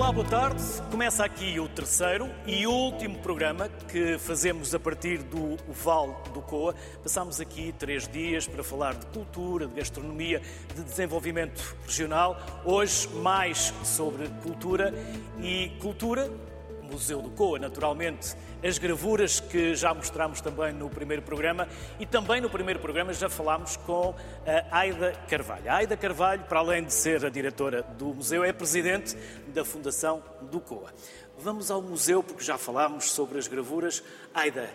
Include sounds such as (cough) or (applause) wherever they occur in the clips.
Olá, boa tarde. Começa aqui o terceiro e último programa que fazemos a partir do Val do Coa. Passámos aqui três dias para falar de cultura, de gastronomia, de desenvolvimento regional. Hoje, mais sobre cultura e cultura Museu do Coa, naturalmente, as gravuras que já mostramos também no primeiro programa e também no primeiro programa já falámos com a Aida Carvalho. A Aida Carvalho, para além de ser a diretora do museu, é presidente da Fundação do Coa. Vamos ao museu porque já falámos sobre as gravuras. Aida,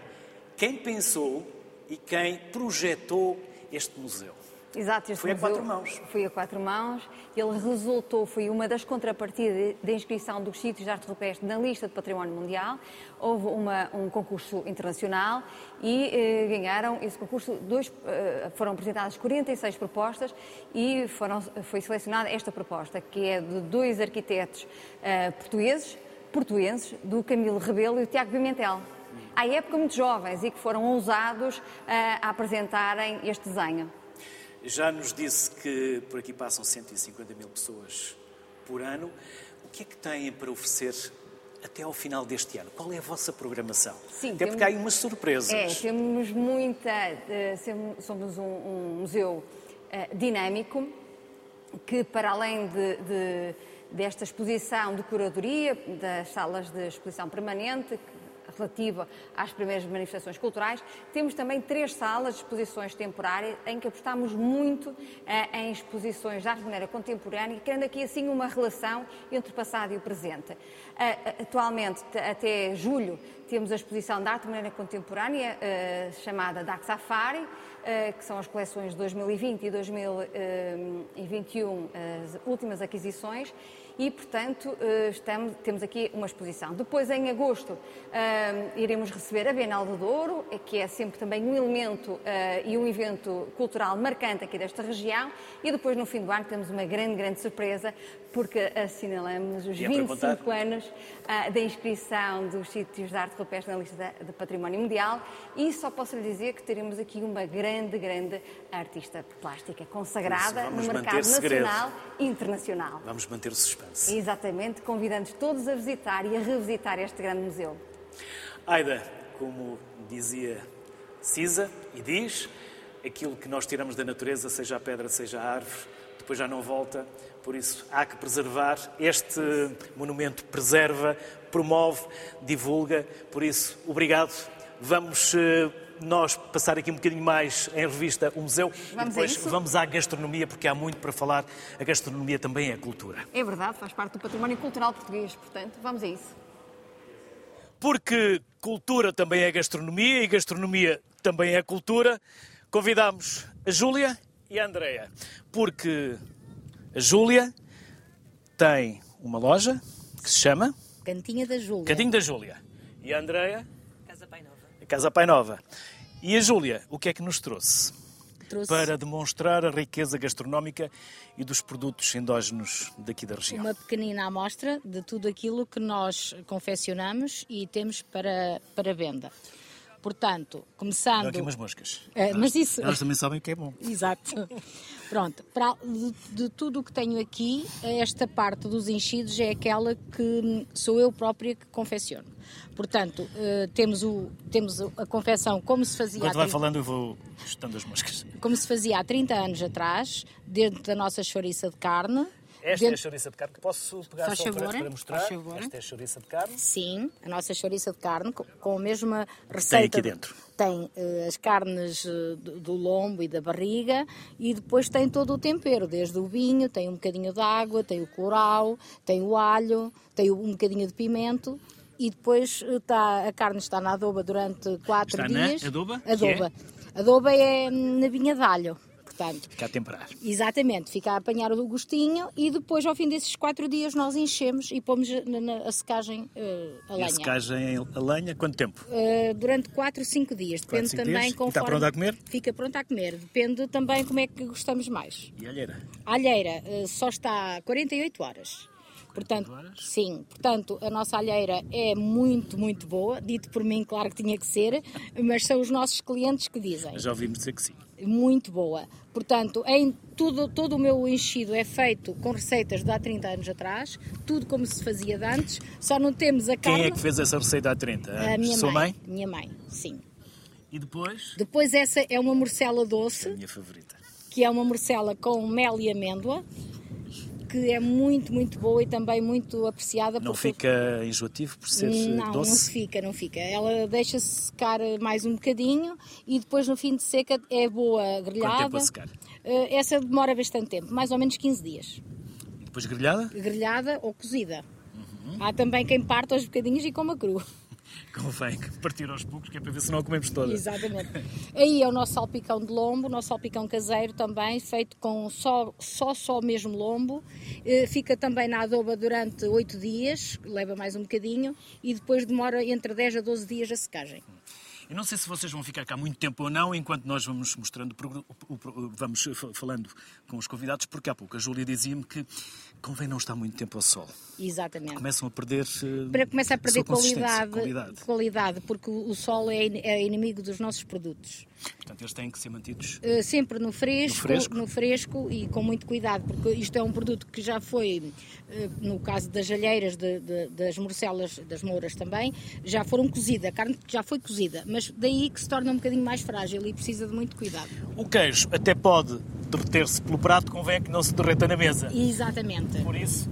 quem pensou e quem projetou este museu? Exato, este Foi a quatro mãos. Foi a quatro mãos. Ele resultou, foi uma das contrapartidas da inscrição dos sítios de arte rupestre na lista de património mundial. Houve uma, um concurso internacional e eh, ganharam esse concurso. Dois, eh, foram apresentadas 46 propostas e foram, foi selecionada esta proposta, que é de dois arquitetos eh, portugueses, portuenses, do Camilo Rebelo e do Tiago Pimentel. À época, muito jovens e que foram ousados eh, a apresentarem este desenho. Já nos disse que por aqui passam 150 mil pessoas por ano. O que é que têm para oferecer até ao final deste ano? Qual é a vossa programação? Sim, até temos- porque há aí umas surpresas. É, temos muita. eh, Somos um, um museu eh, dinâmico que, para além de, de- desta exposição de curadoria, das salas de exposição permanente, relativa às primeiras manifestações culturais, temos também três salas de exposições temporárias em que apostamos muito eh, em exposições de arte de maneira contemporânea, criando aqui assim uma relação entre o passado e o presente. Ah, atualmente, até julho, temos a exposição de arte de maneira contemporânea eh, chamada DAC Safari, eh, que são as coleções de 2020 e 2021, as últimas aquisições, e, portanto, eh, estamos- temos aqui uma exposição. Depois, em agosto, eh, iremos receber a Bienal do Douro, eh, que é sempre também um elemento e um evento cultural marcante aqui desta região, e depois, no fim do ano, temos uma grande, grande surpresa, porque assinalamos os E é para 25 contar? anos da inscrição dos sítios de arte rupestre na lista de património mundial e só posso lhe dizer que teremos aqui uma grande, grande artista plástica consagrada no mercado nacional e internacional. Vamos manter o suspense. Exatamente, convidando todos a visitar e a revisitar este grande museu. Aida, como dizia Cisa e diz, aquilo que nós tiramos da natureza, seja a pedra, seja a árvore, depois já não volta. Por isso, há que preservar. Este monumento preserva, promove, divulga. Por isso, obrigado. Vamos eh, nós passar aqui um bocadinho mais em revista o museu e Vamos a depois vamos à gastronomia, porque há muito para falar. A gastronomia também é cultura. É verdade, faz parte do património cultural português, portanto, vamos a isso. Porque cultura também é gastronomia e gastronomia também é cultura, convidamos a Júlia e a Andreia. Porque a Júlia tem uma loja que se chama Cantinha da Júlia. Cadinho da Júlia. E a Nova. A Casa Pai Nova. E a Júlia, o que é que nos trouxe? Trouxe Para demonstrar a riqueza gastronómica e dos produtos endógenos daqui da região. uma pequenina amostra de tudo aquilo que nós confeccionamos e temos para, para venda. Portanto, Dá começando... aqui umas moscas. É, mas isso- Elas também sabem o que é bom. Exato. Pronto, de, de tudo o que tenho aqui, esta parte dos enchidos é aquela que sou eu própria que confecciono. Portanto, eh, temos, o, temos a confecção como se fazia há Enquanto vai 30 falando, eu vou estando as moscas. como se fazia há 30 anos atrás, dentro da nossa chouriça de carne. Esta é a chouriça de carne que posso pegar Faz só para, favor, para mostrar. faz favor. Esta é a chouriça de carne. Sim, a nossa chouriça de carne, co- com a mesma receita. aqui dentro? Tem eh, as carnes eh, do, lombo e da barriga e depois tem todo o tempero, desde o vinho, tem um bocadinho de água, tem o coral, tem o alho, tem um bocadinho de pimento e depois eh, está, a carne está na adoba durante quatro Está na dias. adoba? Que Adoba. Adoba é na vinha de alho, portanto. Fica a temperar. Exatamente, fica a apanhar o gostinho e depois, ao fim desses quatro dias, nós enchemos e pomos na, na- a secagem eh, a E lenha. a secagem a lenha, quanto tempo? Eh, durante 4, 5 dias. Depende cinco também dias? E conforme. está pronta a comer? Fica pronta a comer. Depende também como é que gostamos mais. E a alheira? A alheira eh, só está 48 horas. Portanto, horas? sim, portanto, a nossa alheira é muito, muito boa. Dito por mim, claro que tinha que ser, mas são os nossos clientes que dizem. Já ouvimos dizer que sim. Muito boa. Portanto, em tudo, todo o meu enchido é feito com receitas de há 30 anos atrás, tudo como se fazia de antes, só não temos a carne. Quem é que fez essa receita há 30 anos? A minha Sua mãe. mãe? Minha mãe, sim. E depois? Depois essa é uma morcela doce, A minha favorita. que é uma morcela com mel e amêndoa, que é muito, muito boa e também muito apreciada. Não fica enjoativo por ser eh, Não, não doce? fica, não fica. Ela deixa-se secar mais um bocadinho e depois no fim de seca é boa grelhada. tempo a secar? Eh, Essa demora bastante tempo, mais ou menos 15 dias. E depois grelhada? Grelhada ou cozida. Uhum. Há também quem parte aos bocadinhos e coma cru. Convém partir aos poucos, que é para ver se não a comemos toda. Exatamente. Aí é o nosso salpicão de lombo, o nosso salpicão caseiro também, feito com só, só, só mesmo lombo. Eh, Fica também na adoba durante 8 dias, leva mais um bocadinho, e depois demora entre 10 a 12 dias a secagem. Eu não sei se vocês vão ficar cá muito tempo ou não, enquanto nós vamos mostrando, vamos fa- falando com os convidados, porque há pouco a Júlia dizia-me que convém não estar muito tempo ao sol. Exatamente. Começam a perder. eh, para começar a perder qualidade, qualidade. qualidade, porque o sol é é inimigo dos nossos produtos. Portanto, eles têm que ser mantidos. Uh, sempre no fresco, No fresco? no fresco e com muito cuidado, porque isto é um produto que já foi, uh, no caso das alheiras, de- de- das morcelas, das mouras também, já foram cozidas, a carne já foi cozida, mas daí que se torna um bocadinho mais frágil e precisa de muito cuidado. O queijo até pode derreter-se pelo prato, convém que não se derreta na mesa. Exatamente. Por isso,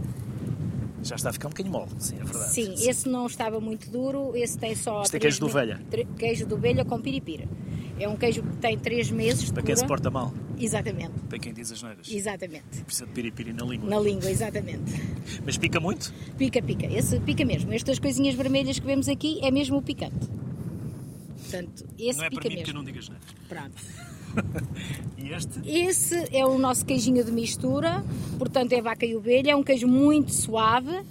já está a ficar um bocadinho mole, sim, é verdade. Sim, esse não estava muito duro, esse tem só. Isto é queijo de ovelha? Queijo de ovelha com piripira. É um queijo que tem 3 meses de Para quem se porta mal, Exatamente, para quem diz as neiras. exatamente. Precisa de piripiri na língua. Na língua, exatamente. Mas pica muito? Pica, pica. Esse pica mesmo. Estas coisinhas vermelhas que vemos aqui é mesmo o picante. Portanto, esse não é pica para mim que mesmo. não digo as neiras. Pronto. (laughs) E este? Esse é o nosso queijinho de mistura, portanto é vaca e ovelha, é um queijo muito suave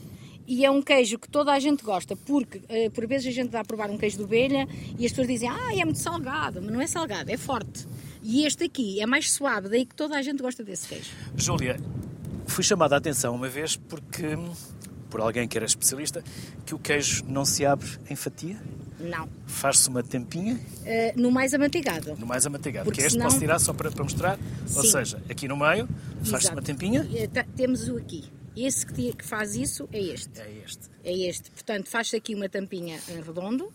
e é um queijo que toda a gente gosta, porque eh, por vezes a gente dá a provar um queijo de ovelha e as pessoas dizem, ah, é muito salgado, mas não é salgado, é forte. E este aqui é mais suave, daí que toda a gente gosta desse queijo. Júlia, fui chamada a atenção uma vez porque, por alguém que era especialista, que o queijo não se abre em fatia, Não. faz-se uma tampinha Eh, no mais amanteigado. no mais amateigado. Porque que é este senão- posso tirar só para, para mostrar? Ou Sim. seja, aqui no meio, faz-se uma tampinha. Eh, Temos o aqui. Esse que, que faz isso é este. É este. É este. Portanto, faz-se aqui uma tampinha em redondo.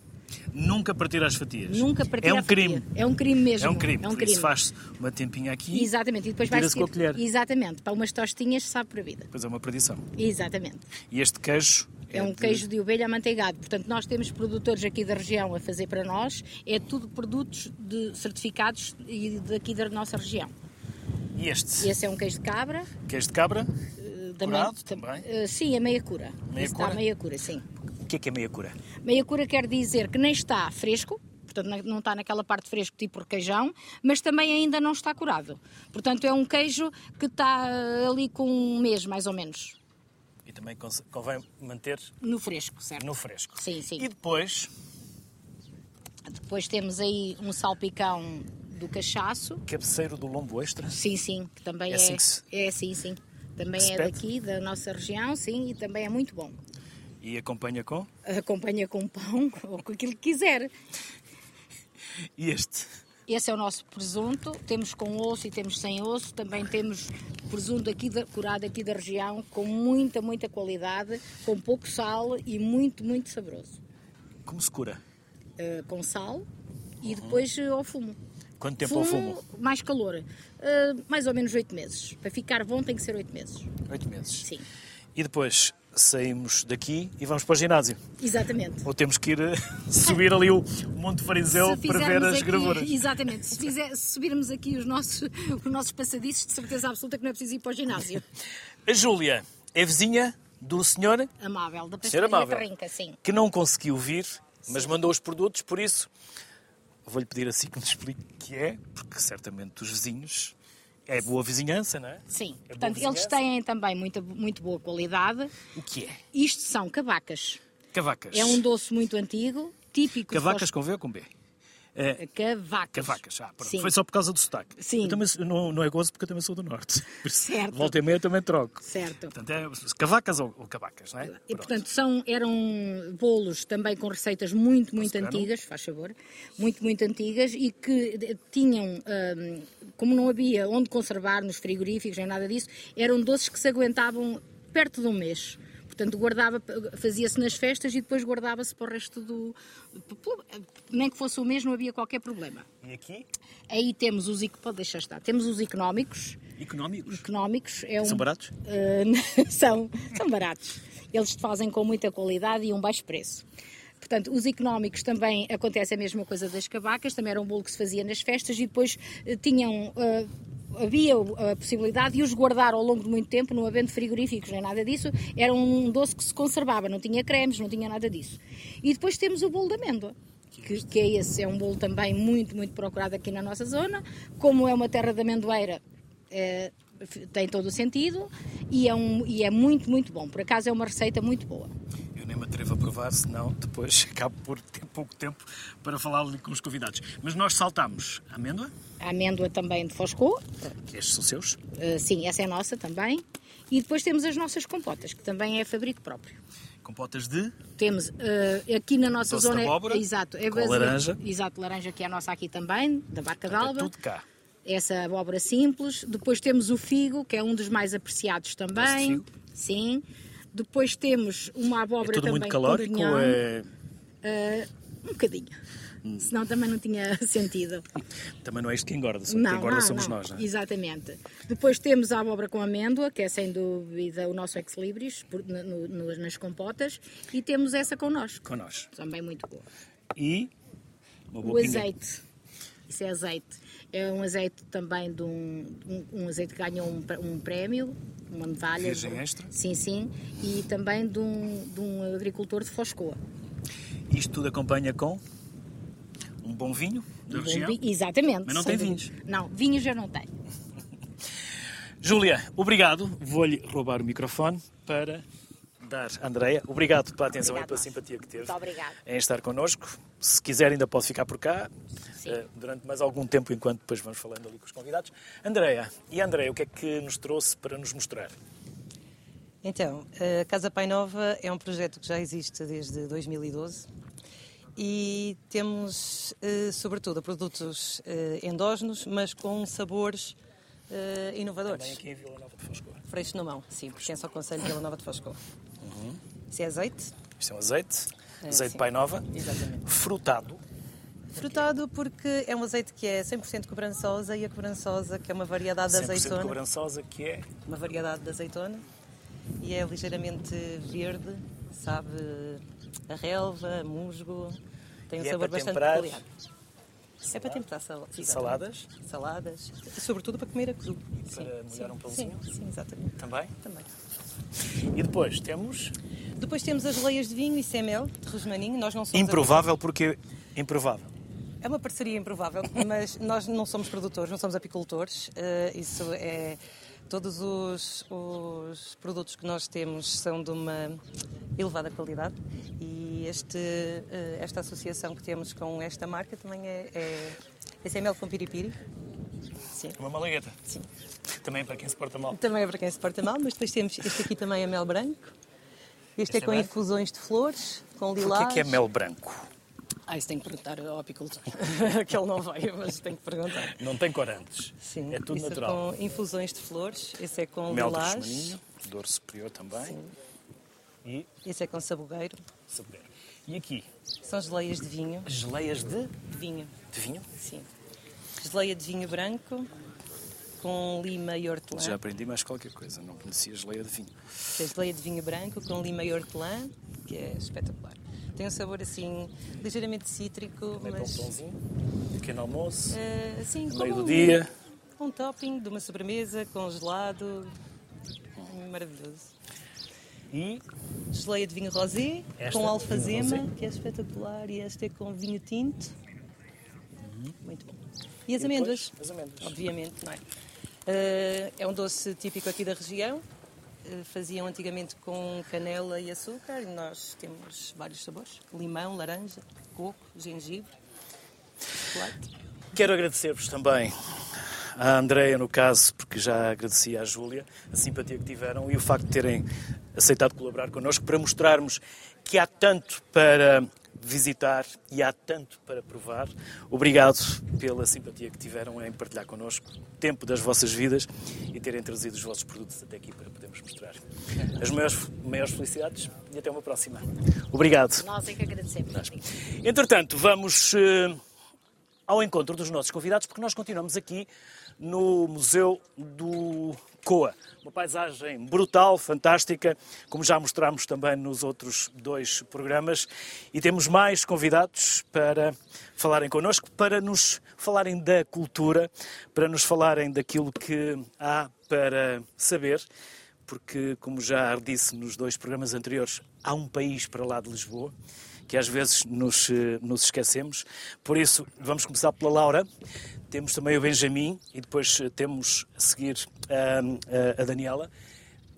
Nunca partir as fatias. Nunca partir É um crime. É um crime mesmo. É um crime. É um crime. faz-se uma tampinha aqui. Exatamente. E depois vai Tira-se com a seguir. colher. Exatamente. Para umas tostinhas sabe para a vida. Depois é uma perdição. Exatamente. E este queijo É, um de- queijo de ovelha amanteigado. Portanto, nós temos produtores aqui da região a fazer para nós. É tudo produtos de certificados e daqui da nossa região. E este? Esse é um queijo de cabra. Queijo de cabra. Curado também? eh, sim, a meia cura. Meia cura? Está a meia cura, sim. O que é que é meia cura? Meia cura quer dizer que nem está fresco, portanto não- está naquela parte fresco tipo requeijão, mas também ainda não está curado. Portanto é um queijo que está eh, ali com um mês mais ou menos E também convém manter no fresco, certo? no fresco. Sim, sim. E depois, Depois temos aí um salpicão do cachaço, cabeceiro do lombo extra. sim, sim, que também É é, assim que se- é sim, sim. Também é daqui, da nossa região, sim, e também é muito bom. E acompanha com. Acompanha com pão ou (laughs) com aquilo que quiser. E este? Esse é o nosso presunto, temos com osso e temos sem osso, também temos presunto aqui da, curado aqui da região, com muita, muita qualidade, com pouco sal e muito, muito saboroso. Como se cura? Uh, com sal e depois uh, ao fumo. Quanto tempo ao fumo? Mais calor. Uh, mais ou menos oito meses. Para ficar bom tem que ser oito meses. Oito meses. Sim, E depois saímos daqui e vamos para o ginásio. exatamente. Ou temos que ir eh, (laughs) subir ali o Monte Fariseu Se para ver as aqui- gravuras. Exatamente. Se, fizer- se subirmos aqui os nossos, os nossos passadiços, de certeza absoluta que não é preciso ir para o ginásio. A Júlia é vizinha do senhor Amável, da Ser pastelaria amável. Sim. que não conseguiu vir, mas mandou os produtos, por isso vou-lhe pedir assim que nos explique o que é, porque certamente os vizinhos é boa vizinhança, não é? Sim, É portanto, eles têm também muita, muito boa qualidade. O que é? Isto são cavacas. Cavacas. É um doce muito antigo, típico. Cavacas dos- com V ou com B? É. Cavacas. Cavacas, ah, pronto. Sim. Foi só por causa do sotaque. Sim. Eu também, não, não é gozo porque eu também sou do Norte. (laughs) Certo. Volta e meia eu também troco. Certo. Portanto, é cavacas ou, ou cavacas, não é? E, Pronto. portanto, são, eram bolos também com receitas muito, muito Posso antigas, faz favor, muito, muito antigas e que tinham, hum, como não havia onde conservar nos frigoríficos nem nada disso, eram doces que se aguentavam perto de um mês. Portanto, guardava, fazia-se nas festas e depois guardava-se para o resto do. Nem que fosse o mês, não havia qualquer problema. E aqui? Aí temos os. Pode deixar estar. Temos os económicos. Económicos. Económicos é um, São baratos? Uh, (laughs) são, são baratos. Eles fazem com muita qualidade e um baixo preço. Portanto, os económicos também acontece a mesma coisa das cavacas, também era um bolo que se fazia nas festas e depois eh, tinham. eh, havia a possibilidade de os guardar ao longo de muito tempo, não havendo frigoríficos nem nada disso, era um doce que se conservava, não tinha cremes, não tinha nada disso. E depois temos o bolo de amêndoa, que, que é esse, é um bolo também muito, muito procurado aqui na nossa zona, como é uma terra de amendoeira, eh, tem todo o sentido e é, um, e é muito, muito bom. Por acaso é uma receita muito boa. Me atrevo a provar, senão depois (laughs) acabo por ter pouco tempo para falar com os convidados. Mas nós saltamos a amêndoa, A amêndoa também de Foscou, que estes são seus, eh, sim, essa é nossa também. E depois temos as nossas compotas, que também é fabrico próprio. compotas de Temos eh, aqui na nossa Doce de zona. abóbora, exato, é baseado- laranja. Exato, laranja que é a nossa aqui também, da Barca é d'Alba. tudo cá. Essa abóbora simples. Depois temos o figo, que é um dos mais apreciados também. figo. Sim. Depois temos uma É abóbora tudo também muito com calórico ou é... Eh, um bocadinho. Hum. Senão também não tinha (laughs) sentido. Também não é isto que engorda, só que Não, engorda não, somos não. nós, não é? Exatamente. Depois temos a abóbora com amêndoa, que é sem dúvida o nosso ex-libris, por- no- no- nas compotas, e temos essa connosco, Com nós. também muito boa. E O azeite, isso é azeite. É um azeite também de um, um, um azeite que ganhou um, um prémio, uma medalha. Virgem de- extra? Sim, sim. E também de um, de um agricultor de Foscoa. Isto tudo acompanha com um bom vinho da Um região. vi- Exatamente. Mas não tem dúvida. Não, vinhos eu não tenho. (laughs) Júlia, obrigado. Vou-lhe roubar o microfone para dar a Andreia. Obrigado pela atenção Obrigado, e pela nós. simpatia que teve em estar connosco. Se quiser, ainda pode ficar por cá eh, durante mais algum tempo, enquanto depois vamos falando ali com os convidados. Andreia, e Andreia, o que é que nos trouxe para nos mostrar? Então, a Casa Pai Nova é um projeto que já existe desde 2012 e temos, eh, sobretudo, produtos eh, endógenos, mas com sabores eh, inovadores. Também aqui em Vila Nova de Foscoa. Freixo na mão, sim, pertence ao Conselho de Vila Nova de Foscou. Isso é azeite, Isto é um azeite, É, azeite sim. Pai Nova, exatamente. frutado. Frutado porque é um azeite que é 100% cobrançosa e a cobrançosa, que é uma variedade de 100% azeitona, cobrançosa, que é uma variedade de azeitona e é ligeiramente verde, sabe a relva, musgo, tem um E é sabor para bastante temperar peculiar. É para temperar sal- exatamente. saladas? Saladas, sobretudo para comer a cru. para molhar um pãozinho? Sim, sim, exatamente. também. Também. E depois temos Depois temos as leias de vinho e CML de Rosmaninho. Nós não somos improvável, porque improvável. É uma parceria improvável, (laughs) mas nós não somos produtores, não somos apicultores. Eh, isso é. Todos os, os produtos que nós temos são de uma elevada qualidade e este, eh, esta associação que temos com esta marca também é, é, é CML com piripiri. Sim. Uma malagueta. Sim. Também para quem se porta mal. Também é para quem se porta mal, mas depois temos este aqui também é mel branco. Este, Este é é com branco? infusões de flores, com lilás. que é mel branco? Ah, isso tem que perguntar ao apicultor. (laughs) que ele não veio, mas tem que perguntar. Não tem corantes. Sim, é tudo isso natural. com infusões de flores, esse é com Mel lilás, dor superior também. E esse é com sabugueiro. saboreiro. E aqui, São geleias de vinho. geleias de, De vinho, de vinho. sim. Geleia de vinho branco com lima e hortelã. Já aprendi mais qualquer coisa, não conhecia geleia de vinho. É geleia de vinho branco com lima e hortelã, que é espetacular. Tem um sabor assim ligeiramente cítrico, Também para um mas pãozinho, pequeno almoço, eh, assim, meio do um- dia. Um topping de uma sobremesa com gelado. Maravilhoso. E Geleia de vinho rosé Esta, com alfazema, que é espetacular, e esta é com vinho tinto. Muito bom. E as E amêndoas? depois, as amêndoas. Obviamente, não é? Eh, é um doce típico aqui da região. Eh, faziam antigamente com canela e açúcar e nós temos vários sabores: limão, laranja, coco, gengibre. chocolate. Quero agradecer-vos também à Andreia, no caso, porque já agradeci à Júlia a simpatia que tiveram e o facto de terem aceitado colaborar connosco para mostrarmos que há tanto para visitar e há tanto para provar. Obrigado pela simpatia que tiveram em partilhar connosco o tempo das vossas vidas e terem trazido os vossos produtos até aqui para podermos mostrar. As maiores, maiores felicidades e até uma próxima. Obrigado. Nós é que agradecemos. Entretanto, vamos uh, ao encontro dos nossos convidados, porque nós continuamos aqui no Museu do Coa. Uma paisagem brutal, fantástica, como já mostramos também nos outros dois programas. E temos mais convidados para falarem connosco, para nos falarem da cultura, para nos falarem daquilo que há para saber porque, como já disse nos dois programas anteriores, há um país para lá de Lisboa que às vezes nos, eh, nos esquecemos. Por isso, vamos começar pela Laura. Temos também o Benjamin e depois eh, temos a seguir a, a, a Daniela.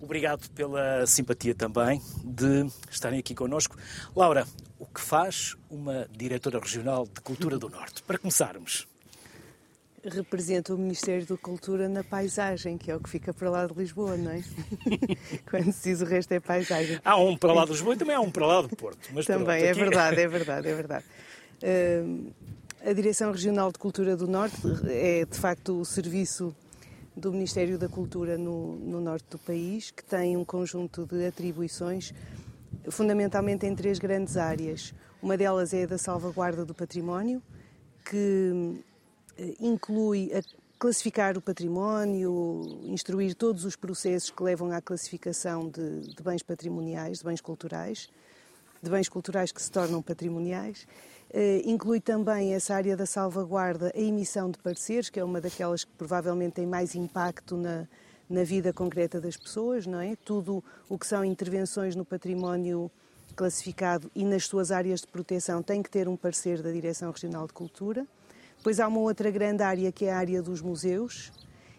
Obrigado pela simpatia também de estarem aqui connosco. Laura, o que faz uma diretora regional de Cultura do Norte? Para começarmos representa o Ministério da Cultura na paisagem, que é o que fica para lá de Lisboa, não é? (laughs) Quando se diz o resto é paisagem. Há um para lá de Lisboa e também há um para lá do Porto. também, pronto, é (laughs) verdade, é verdade, é verdade. Uh, a Direção Regional de Cultura do Norte é, de facto, o serviço do Ministério da Cultura no, no norte do país, que tem um conjunto de atribuições, fundamentalmente em três grandes áreas. Uma delas é a da salvaguarda do património, que inclui a classificar o património, instruir todos os processos que levam à classificação de, de, bens patrimoniais, de bens culturais, de bens culturais que se tornam patrimoniais. Uh, inclui também essa área da salvaguarda, a emissão de pareceres, que é uma daquelas que provavelmente tem mais impacto na, na vida concreta das pessoas, não é? Tudo o que são intervenções no património classificado e nas suas áreas de proteção tem que ter um parecer da Direção Regional de Cultura. Depois há uma outra grande área que é a área dos museus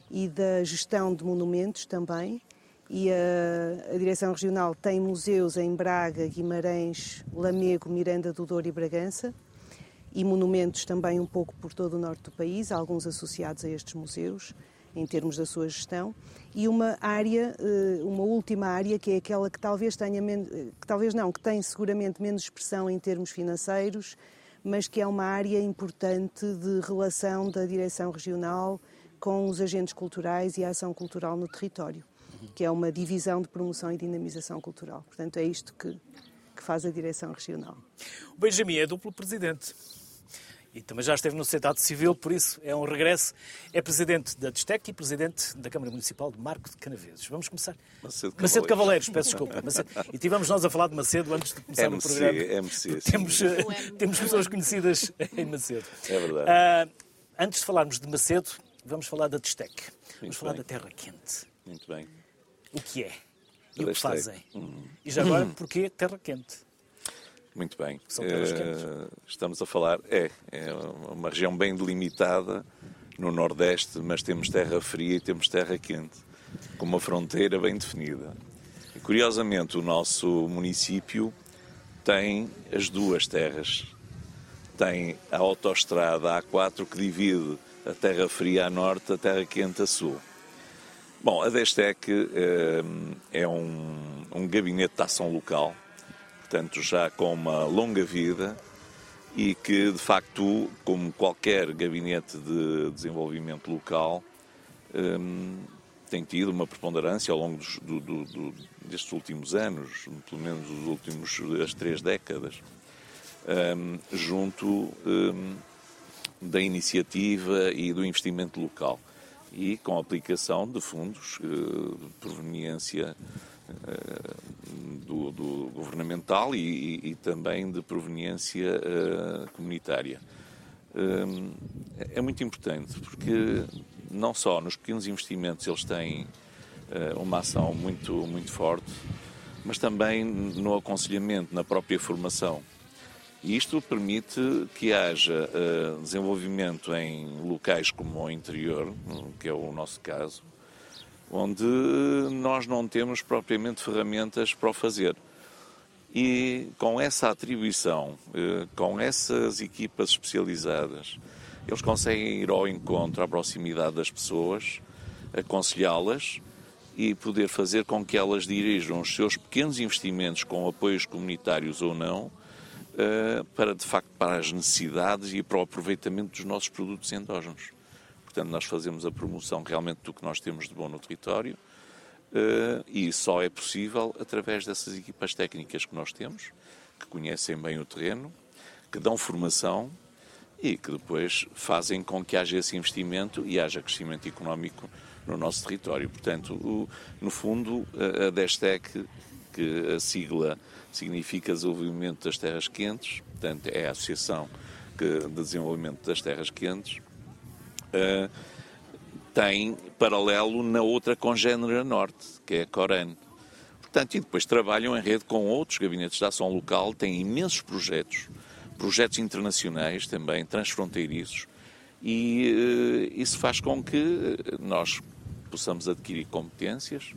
e da gestão de monumentos também. E a, a Direção Regional tem museus em Braga, Guimarães, Lamego, Miranda do Douro e Bragança e monumentos também um pouco por todo o norte do país, alguns associados a estes museus em termos da sua gestão, e uma área, eh, uma última área que é aquela que talvez tenha que talvez não, que tem seguramente menos expressão em termos financeiros, mas que é uma área importante de relação da direção regional com os agentes culturais e a ação cultural no território, que é uma divisão de promoção e dinamização cultural. Portanto, é isto que, que faz a direção regional. O Benjamin é duplo presidente e também já esteve no Senado Civil, por isso é um regresso. É presidente da Destec e presidente da Câmara Municipal de Marco de Canaveses. Vamos começar. Macedo, Macedo Cavaleiros, peço desculpa. Macedo. E tivemos nós a falar de Macedo antes de começar MC, o programa. MC, temos, eh, temos pessoas conhecidas em Macedo. É verdade. Uh, antes de falarmos de Macedo, vamos falar da Destec. Vamos Muito falar bem. da Terra Quente. Muito bem. O que é? E o que fazem? Hum. E já agora, porquê Terra Quente? Muito bem. São terras Eh, quentes. estamos a falar, é, é uma região bem delimitada no Nordeste, mas temos terra fria e temos terra quente, com uma fronteira bem definida. E, curiosamente, o nosso município tem as duas terras. Tem a autoestrada A4 que divide a terra fria a norte, a terra quente a sul. Bom, a Destec eh, é um, um gabinete de ação local, portanto já com uma longa vida e que de facto, como qualquer gabinete de desenvolvimento local, hum, tem tido uma preponderância ao longo dos, do, do, do, destes últimos anos, pelo menos os últimos as três décadas, hum, junto hum, da iniciativa e do investimento local. E com a aplicação de fundos eh, de proveniência do, do governamental e, e- também de proveniência eh, comunitária. Hum, é muito importante porque não só nos pequenos investimentos eles têm eh, uma ação muito, muito forte, mas também no aconselhamento, na própria formação. E isto permite que haja eh, desenvolvimento em locais como o interior, que é o nosso caso, onde nós não temos propriamente ferramentas para o fazer. E com essa atribuição, eh, com essas equipas especializadas, eles conseguem ir ao encontro, à proximidade das pessoas, aconselhá-las e poder fazer com que elas dirijam os seus pequenos investimentos com apoios comunitários ou não eh, para, de facto, para as necessidades e para o aproveitamento dos nossos produtos endógenos. Portanto, nós fazemos a promoção realmente do que nós temos de bom no território eh, e só é possível através dessas equipas técnicas que nós temos, que conhecem bem o terreno, que dão formação e que depois fazem com que haja esse investimento e haja crescimento económico no nosso território. Portanto, o, no fundo, a, DESTEC, que a sigla significa Desenvolvimento das Terras Quentes, portanto, é a Associação de Desenvolvimento das Terras Quentes, uh, tem paralelo na outra congênera norte, que é a Coran. Portanto, e depois trabalham em rede com outros gabinetes de ação local, têm imensos projetos, projetos internacionais também, transfronteiriços, e uh, isso faz com que nós possamos adquirir competências,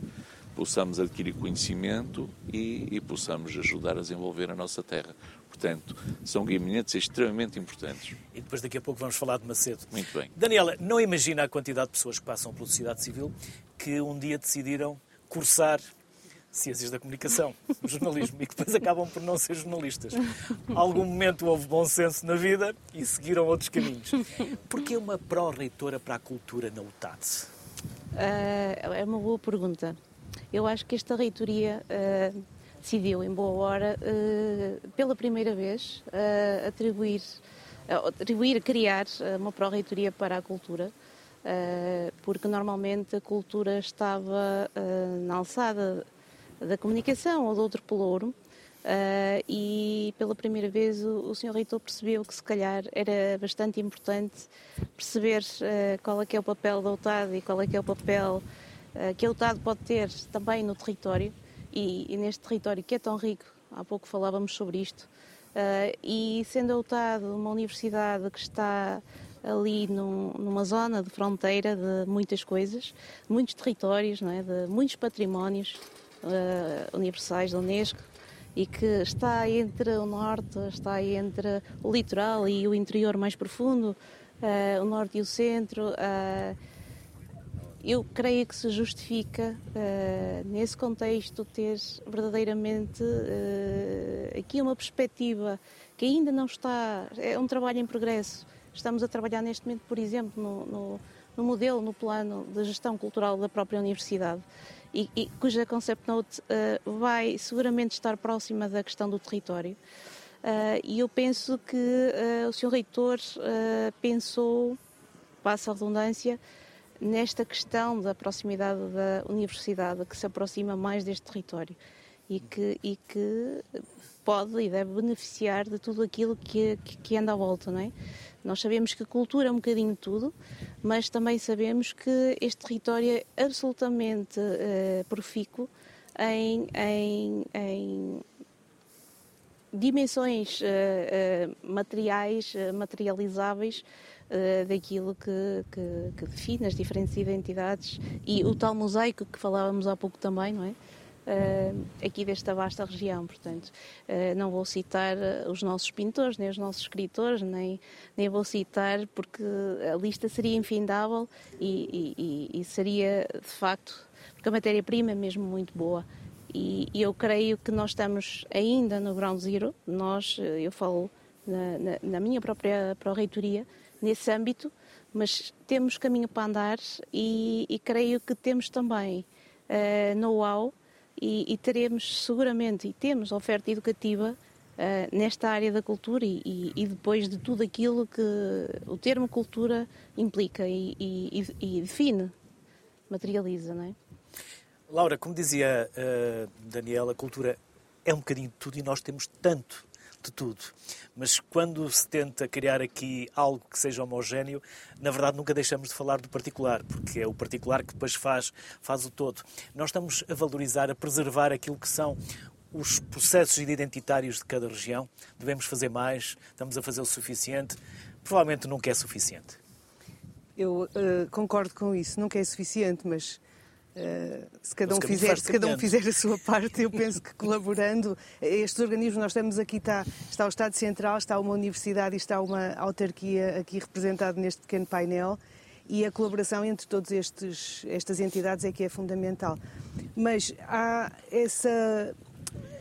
possamos adquirir conhecimento e, e, possamos ajudar a desenvolver a nossa terra. Portanto, são gabinetes extremamente importantes. E depois daqui a pouco vamos falar de Macedo. Muito bem. Daniela, não imagina a quantidade de pessoas que passam pela sociedade civil que um dia decidiram cursar Ciências da Comunicação, (laughs) jornalismo, e que depois acabam por não ser jornalistas. Algum momento houve bom senso na vida e seguiram outros caminhos. Porquê uma pró-reitora para a cultura na UTAD? Uh, é uma boa pergunta. Eu acho que esta reitoria uh, decidiu, em boa hora, uh, pela primeira vez, atribuir, atribuir, criar uma pró-reitoria para a cultura, porque normalmente a cultura estava na alçada da comunicação ou de outro pelouro, Uh, e pela primeira vez o, o Sr. Reitor percebeu que se calhar era bastante importante perceber uh, qual é que é o papel da UTAD e qual é que é o papel que a UTAD pode ter também no território e, e, neste território que é tão rico, há pouco falávamos sobre isto, e sendo a UTAD uma universidade que está ali num, numa zona de fronteira de muitas coisas, muitos territórios, não é? de muitos patrimónios universais da Unesco, e que está entre o norte, está entre o litoral e o interior mais profundo, uh, o norte e o centro. Uh, eu creio que se justifica, uh, nesse contexto, ter verdadeiramente aqui uma perspectiva que ainda não está. É um trabalho em progresso. Estamos a trabalhar neste momento, por exemplo, no, no, no modelo, no plano de gestão cultural da própria universidade e, e cuja concept note uh, vai seguramente estar próxima da questão do território. Uh, e eu penso que uh, o Sr. Reitor pensou, passa a redundância, nesta questão da proximidade da universidade, que se aproxima mais deste território e que, e que pode e deve beneficiar de tudo aquilo que, que, anda à volta, não é? Nós sabemos que cultura é um bocadinho tudo, mas também sabemos que este território é absolutamente uh, profícuo em, em, em dimensões uh, uh, materiais, materializáveis daquilo que, que, que, define as diferentes identidades e o tal mosaico que falávamos há pouco também, não é? uh, aqui desta vasta região. Portanto, uh, não vou citar eh, os nossos pintores, nem os nossos escritores, nem, nem vou citar, porque a lista seria infindável e, e, e seria, de facto, porque a matéria-prima é mesmo muito boa. E, eu creio que nós estamos ainda no ground zero, nós, eu falo na, na, na minha própria pró-reitoria, nesse âmbito, mas temos caminho para andar e, e creio que temos também uh, know-how e, e teremos seguramente, e temos oferta educativa uh, nesta área da cultura e, e, depois de tudo aquilo que o termo cultura implica e define, materializa, não é? Laura, como dizia uh, Daniela, a cultura é um bocadinho de tudo e nós temos tanto de tudo. Mas quando se tenta criar aqui algo que seja homogéneo, na verdade nunca deixamos de falar do particular, porque é o particular que depois faz, faz o todo. Nós estamos a valorizar, a preservar aquilo que são os processos identitários de cada região. Devemos fazer mais, estamos a fazer o suficiente. Provavelmente nunca é suficiente. Eu uh, concordo com isso, nunca é suficiente, mas Uh, se cada, um fizer, se cada um fizer a sua (laughs) parte, eu penso que colaborando, estes organismos, nós estamos aqui, está, está o Estado Central, está uma universidade e está uma autarquia aqui representada neste pequeno painel e a colaboração entre todas estas entidades é que é fundamental. Mas há essa,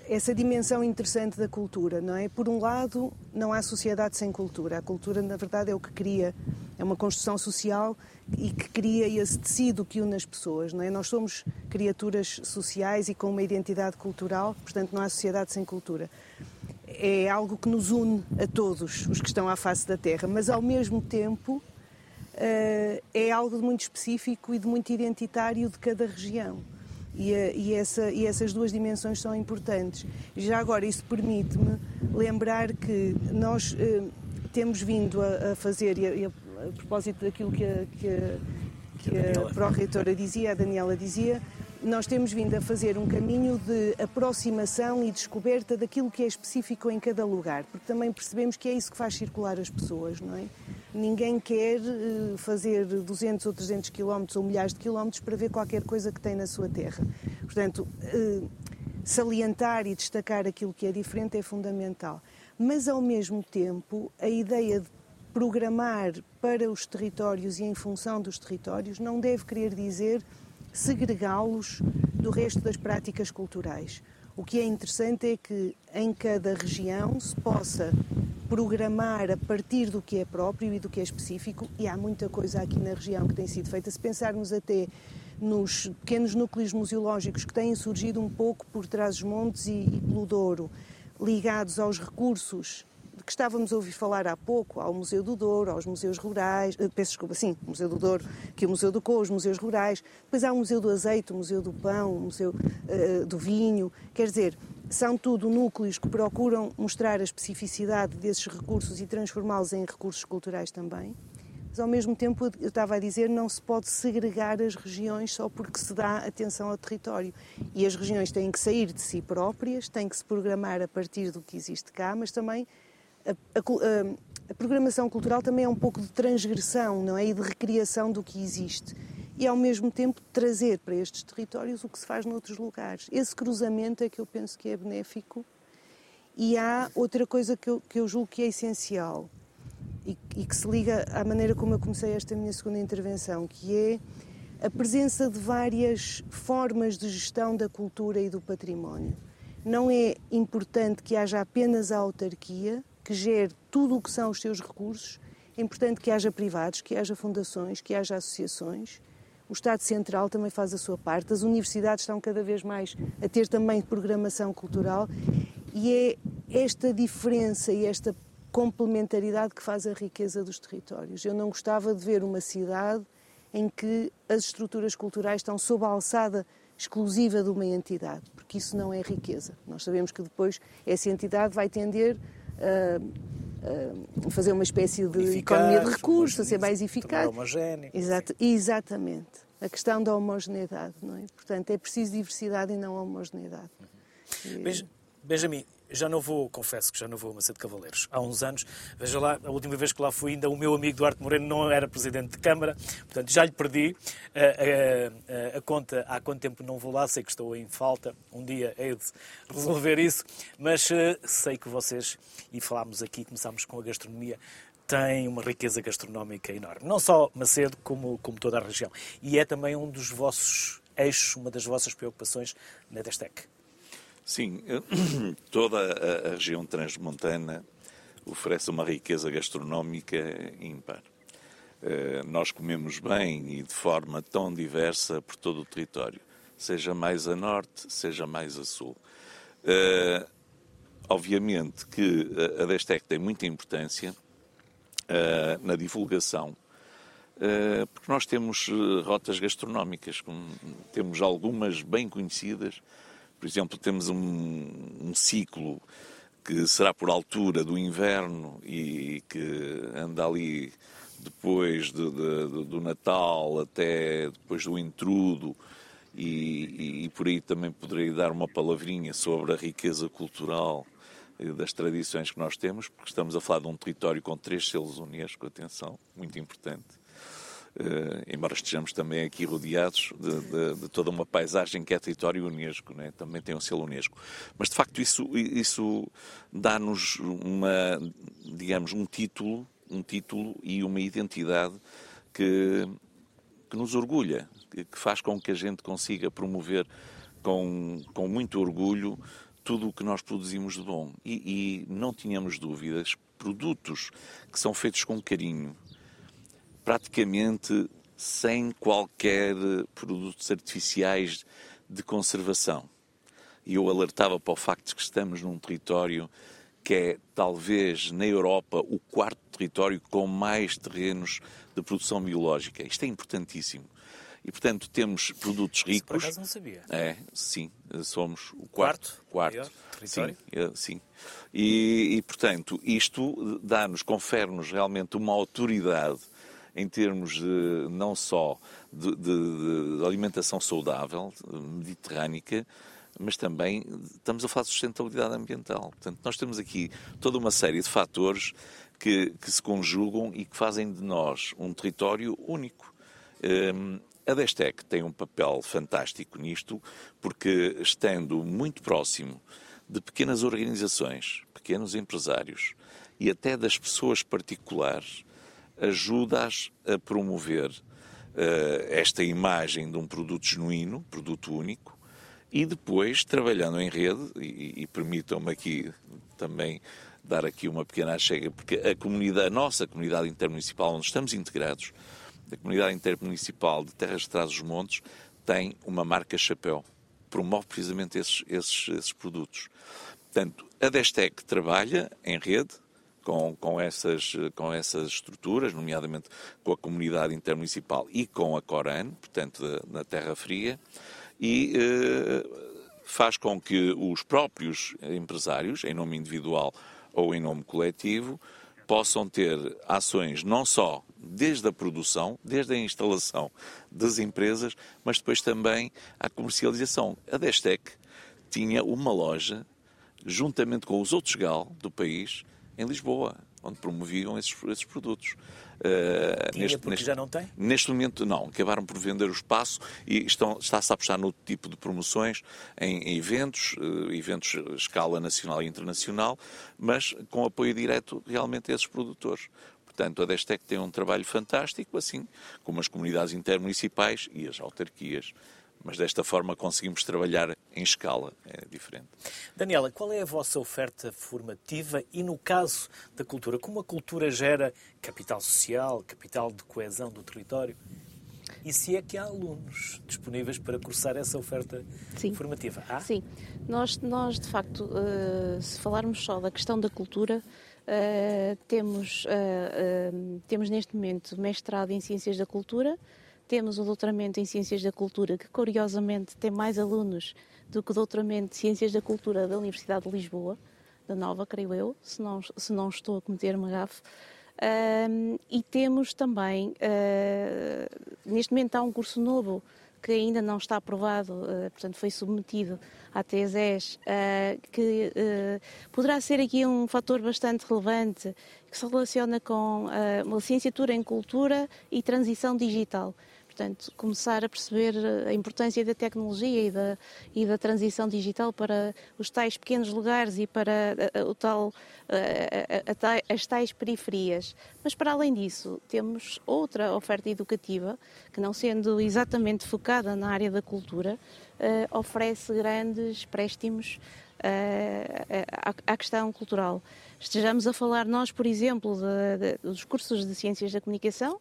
essa dimensão interessante da cultura, não é? Por um lado, não há sociedade sem cultura. A cultura, na verdade, é o que cria, é uma construção social e que cria esse tecido que une as pessoas, não é? Nós somos criaturas sociais e com uma identidade cultural, portanto, não há sociedade sem cultura. É algo que nos une a todos os que estão à face da Terra, mas ao mesmo tempo eh, é algo de muito específico e de muito identitário de cada região. E, eh, e, essa, e, essas duas dimensões são importantes. Já agora, isso permite-me lembrar que nós eh, temos vindo a, a fazer, e a, a, a, propósito daquilo que a, que a, que a pró-reitora dizia, a Daniela dizia, nós temos vindo a fazer um caminho de aproximação e descoberta daquilo que é específico em cada lugar, porque também percebemos que é isso que faz circular as pessoas, não é? Ninguém quer eh, fazer 200 ou 300 quilómetros ou milhares de quilómetros para ver qualquer coisa que tem na sua terra. Portanto, eh, salientar e destacar aquilo que é diferente é fundamental. Mas, ao mesmo tempo, a ideia de programar para os territórios e em função dos territórios não deve querer dizer segregá-los do resto das práticas culturais. O que é interessante é que em cada região se possa programar a partir do que é próprio e do que é específico, e há muita coisa aqui na região que tem sido feita. Se pensarmos até nos pequenos núcleos museológicos que têm surgido um pouco por trás dos montes e, e pelo Douro, ligados aos recursos que estávamos a ouvir falar há pouco, ao Museu do Douro, aos museus rurais, eh, peço desculpa, sim, o Museu do Douro, que é o Museu do Cou, os museus rurais, depois há o Museu do Azeite, o Museu do Pão, o Museu uh, do Vinho, quer dizer, são tudo núcleos que procuram mostrar a especificidade desses recursos e transformá-los em recursos culturais também. Mas, ao mesmo tempo, eu estava a dizer, não se pode segregar as regiões só porque se dá atenção ao território. E as regiões têm que sair de si próprias, têm que se programar a partir do que existe cá, mas também a, a, a programação cultural também é um pouco de transgressão, não é? E de recriação do que existe e, ao mesmo tempo, trazer para estes territórios o que se faz noutros lugares. Esse cruzamento é que eu penso que é benéfico. E há outra coisa que eu, que eu julgo que é essencial e, e que se liga à maneira como eu comecei esta minha segunda intervenção, que é a presença de várias formas de gestão da cultura e do património. Não é importante que haja apenas a autarquia, que gere tudo o que são os seus recursos, é importante que haja privados, que haja fundações, que haja associações o Estado Central também faz a sua parte, as universidades estão cada vez mais a ter também programação cultural e é esta diferença e esta complementaridade que faz a riqueza dos territórios. Eu não gostava de ver uma cidade em que as estruturas culturais estão sob a alçada exclusiva de uma entidade, porque isso não é riqueza. Nós sabemos que depois essa entidade vai tender a fazer uma espécie de eficaz, economia de recursos, a ser mais eficaz. Homogéneo. Exato, exatamente a questão da homogeneidade, não é? Portanto, é preciso diversidade e não homogeneidade. Uhum. Benjamin, já não vou, confesso que já não vou a Macedo Cavaleiros. Há uns anos, veja lá, a última vez que lá fui, ainda o meu amigo Duarte Moreno não era presidente de Câmara, portanto já lhe perdi a, a, a, a, conta há quanto tempo não vou lá, sei que estou em falta, um dia hei de resolver isso, mas sei que vocês, e falámos aqui, começámos com a gastronomia, tem uma riqueza gastronómica enorme. Não só Macedo, como, como toda a região. E é também um dos vossos eixos, uma das vossas preocupações na Destec. Sim, (clears throat) toda a, região transmontana oferece uma riqueza gastronómica ímpar. Eh, nós comemos bem e de forma tão diversa por todo o território, seja mais a norte, seja mais a sul. Eh, obviamente que a Destec tem muita importância uh, na divulgação, porque nós temos eh, rotas gastronómicas, temos algumas bem conhecidas. Por exemplo, temos um, um ciclo que será por altura do inverno e que anda ali depois de, de, do Natal até depois do intrudo e, e, e, por aí também poderei dar uma palavrinha sobre a riqueza cultural das tradições que nós temos, porque estamos a falar de um território com três selos Unesco, atenção, muito importante. Uh, embora estejamos também aqui rodeados de, de, de, toda uma paisagem que é território Unesco, né? também tem um selo Unesco. Mas de facto isso, isso dá-nos uma, digamos, um título, um título e uma identidade que, que nos orgulha, que, que faz com que a gente consiga promover com, com muito orgulho tudo o que nós produzimos de bom. E, e não tínhamos dúvidas, produtos que são feitos com carinho, praticamente sem qualquer produtos artificiais de conservação. E eu alertava para o facto de que estamos num território que é talvez na Europa o quarto território com mais terrenos de produção biológica. Isto é importantíssimo. E, portanto, temos produtos ricos. Isso por acaso não sabia. É, sim. Somos o quarto. Quarto, quarto território. Sim, é, sim. E, e, portanto, isto dá-nos, confere-nos realmente uma autoridade em termos de, não só de, de, de alimentação saudável, mediterrânica, mas também estamos a falar de sustentabilidade ambiental. Portanto, nós temos aqui toda uma série de fatores que, que se conjugam e que fazem de nós um território único. Um, a Destec tem um papel fantástico nisto, porque estando muito próximo de pequenas organizações, pequenos empresários e até das pessoas particulares, ajuda-as a promover uh, esta imagem de um produto genuíno, produto único, e depois, trabalhando em rede, e, e permitam-me aqui também dar aqui uma pequena chega, porque a comunidade, a nossa comunidade intermunicipal, onde estamos integrados, a comunidade intermunicipal de Terras de Trás-os-Montes, tem uma marca chapéu, promove precisamente esses, esses, esses produtos. Portanto, a Destec trabalha em rede, com, com, essas, com essas estruturas, nomeadamente com a comunidade intermunicipal e com a Coran, portanto, na Terra Fria, e eh, faz com que os próprios empresários, em nome individual ou em nome coletivo, possam ter ações não só desde a produção, desde a instalação das empresas, mas depois também a comercialização. A Destec tinha uma loja, juntamente com os outros GAL do país, em Lisboa, onde promoviam esses, esses produtos. Uh, neste, porque neste, já não tem? Neste momento não, acabaram por vender o espaço e estão, está-se a apostar no tipo de promoções em, em eventos, uh, eventos escala nacional e internacional, mas com apoio direto realmente a esses produtores. Portanto, a Destec tem um trabalho fantástico, assim como as comunidades intermunicipais e as autarquias mas desta forma conseguimos trabalhar em escala, é diferente. Daniela, qual é a vossa oferta formativa e no caso da cultura, como a cultura gera capital social, capital de coesão do território? E se é que há alunos disponíveis para cursar essa oferta Sim. formativa? Há? Sim, nós, nós de facto, uh, se falarmos só da questão da cultura, uh, temos, uh, temos neste momento mestrado em Ciências da Cultura, temos o doutoramento em Ciências da Cultura, que curiosamente tem mais alunos do que o doutoramento de Ciências da Cultura da Universidade de Lisboa, da Nova, creio eu, se não, se não estou a cometer uma gafe. E temos também, uh, neste momento há um curso novo que ainda não está aprovado, uh, portanto foi submetido à TESES, uh, que poderá ser aqui um fator bastante relevante, que se relaciona com uma licenciatura em Cultura e Transição Digital. Portanto, começar a perceber a importância da tecnologia e da, e da transição digital para os tais pequenos lugares e para o tal, as tais periferias. Mas, para além disso, temos outra oferta educativa que, não sendo exatamente focada na área da cultura, eh, oferece grandes préstimos eh, à questão cultural. Estejamos a falar nós, por exemplo, de, de, dos cursos de Ciências da Comunicação,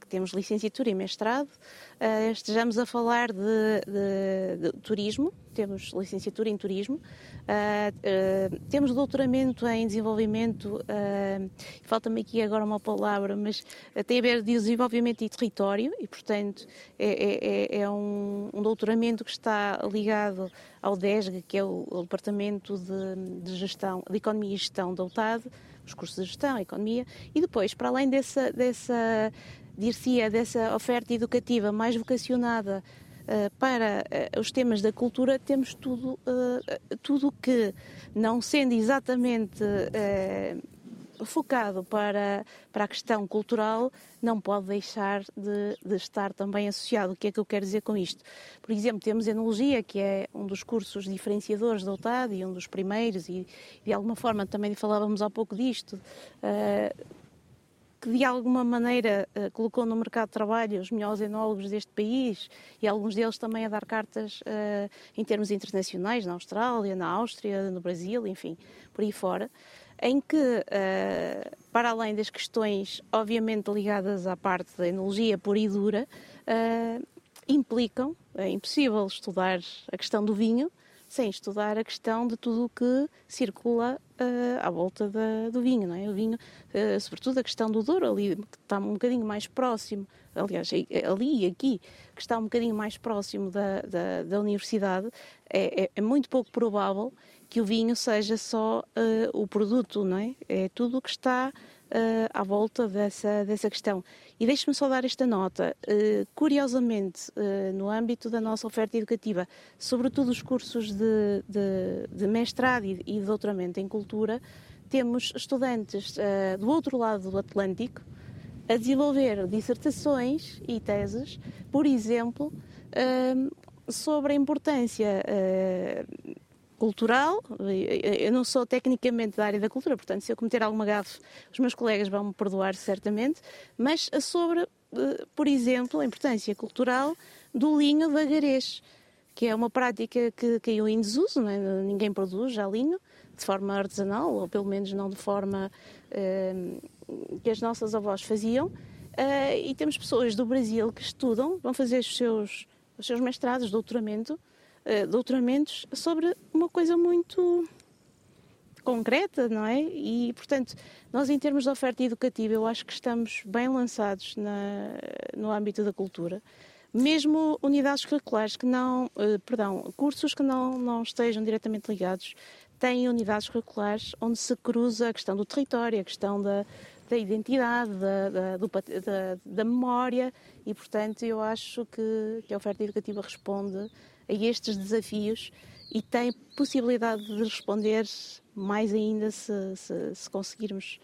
que temos licenciatura e mestrado, uh, estejamos a falar de, de, de, turismo, temos licenciatura em turismo, uh, temos doutoramento em desenvolvimento, falta-me aqui agora uma palavra, mas tem a ver de desenvolvimento e território, e portanto é, é, é um, um, doutoramento que está ligado ao DESG, que é o, o Departamento de, de, Gestão, de Economia e Gestão da UTAD, os cursos de gestão, economia, e depois, para além dessa, dessa dir-se-ia, dessa oferta educativa mais vocacionada uh, para uh, os temas da cultura, temos tudo, uh, tudo que, não sendo exatamente focado para, para a questão cultural não pode deixar de, de, estar também associado. O que é que eu quero dizer com isto? Por exemplo, temos Enologia, que é um dos cursos diferenciadores da UTAD e um dos primeiros, e de alguma forma também falávamos há pouco disto. Uh, que de alguma maneira uh, colocou no mercado de trabalho os melhores enólogos deste país e alguns deles também a dar cartas uh, em termos internacionais, na Austrália, na Áustria, no Brasil, enfim, por aí fora, em que, uh, para além das questões obviamente ligadas à parte da enologia pura e dura, implicam, é impossível estudar a questão do vinho sem estudar a questão de tudo o que circula uh, à volta da, do vinho, não é? O vinho, uh, sobretudo a questão do Douro, ali que está um bocadinho mais próximo, aliás, ali e aqui, que está um bocadinho mais próximo da, da, da universidade, é, é, é, muito pouco provável que o vinho seja só uh, o produto, não é? É tudo o que está uh, à volta dessa, dessa questão. E deixe-me só dar esta nota. Uh, curiosamente, no âmbito da nossa oferta educativa, sobretudo os cursos de, de, de mestrado e, e doutoramento em cultura, temos estudantes do outro lado do Atlântico a desenvolver dissertações e teses, por exemplo, sobre a importância cultural. Eu não sou tecnicamente da área da cultura, portanto, se eu cometer alguma gafe, os meus colegas vão me perdoar certamente, mas sobre, eh, por exemplo, a importância cultural do linho vagarês, que é uma prática que caiu em desuso, é? ninguém produz já linho de forma artesanal, ou pelo menos não de forma eh, que as nossas avós faziam. Uh, e temos pessoas do Brasil que estudam, vão fazer os seus, os seus mestrados, doutoramento, eh, doutoramentos sobre uma coisa muito concreta, não é? E, portanto, nós em termos de oferta educativa, eu acho que estamos bem lançados na, no âmbito da cultura. Mesmo unidades curriculares que não, eh, perdão, cursos que não, não estejam diretamente ligados, têm unidades curriculares onde se cruza a questão do território, a questão da, da identidade, da, da, do, da, da memória e, portanto, eu acho que, que a oferta educativa responde a estes desafios e tem possibilidade de responder mais ainda se, se, se conseguirmos,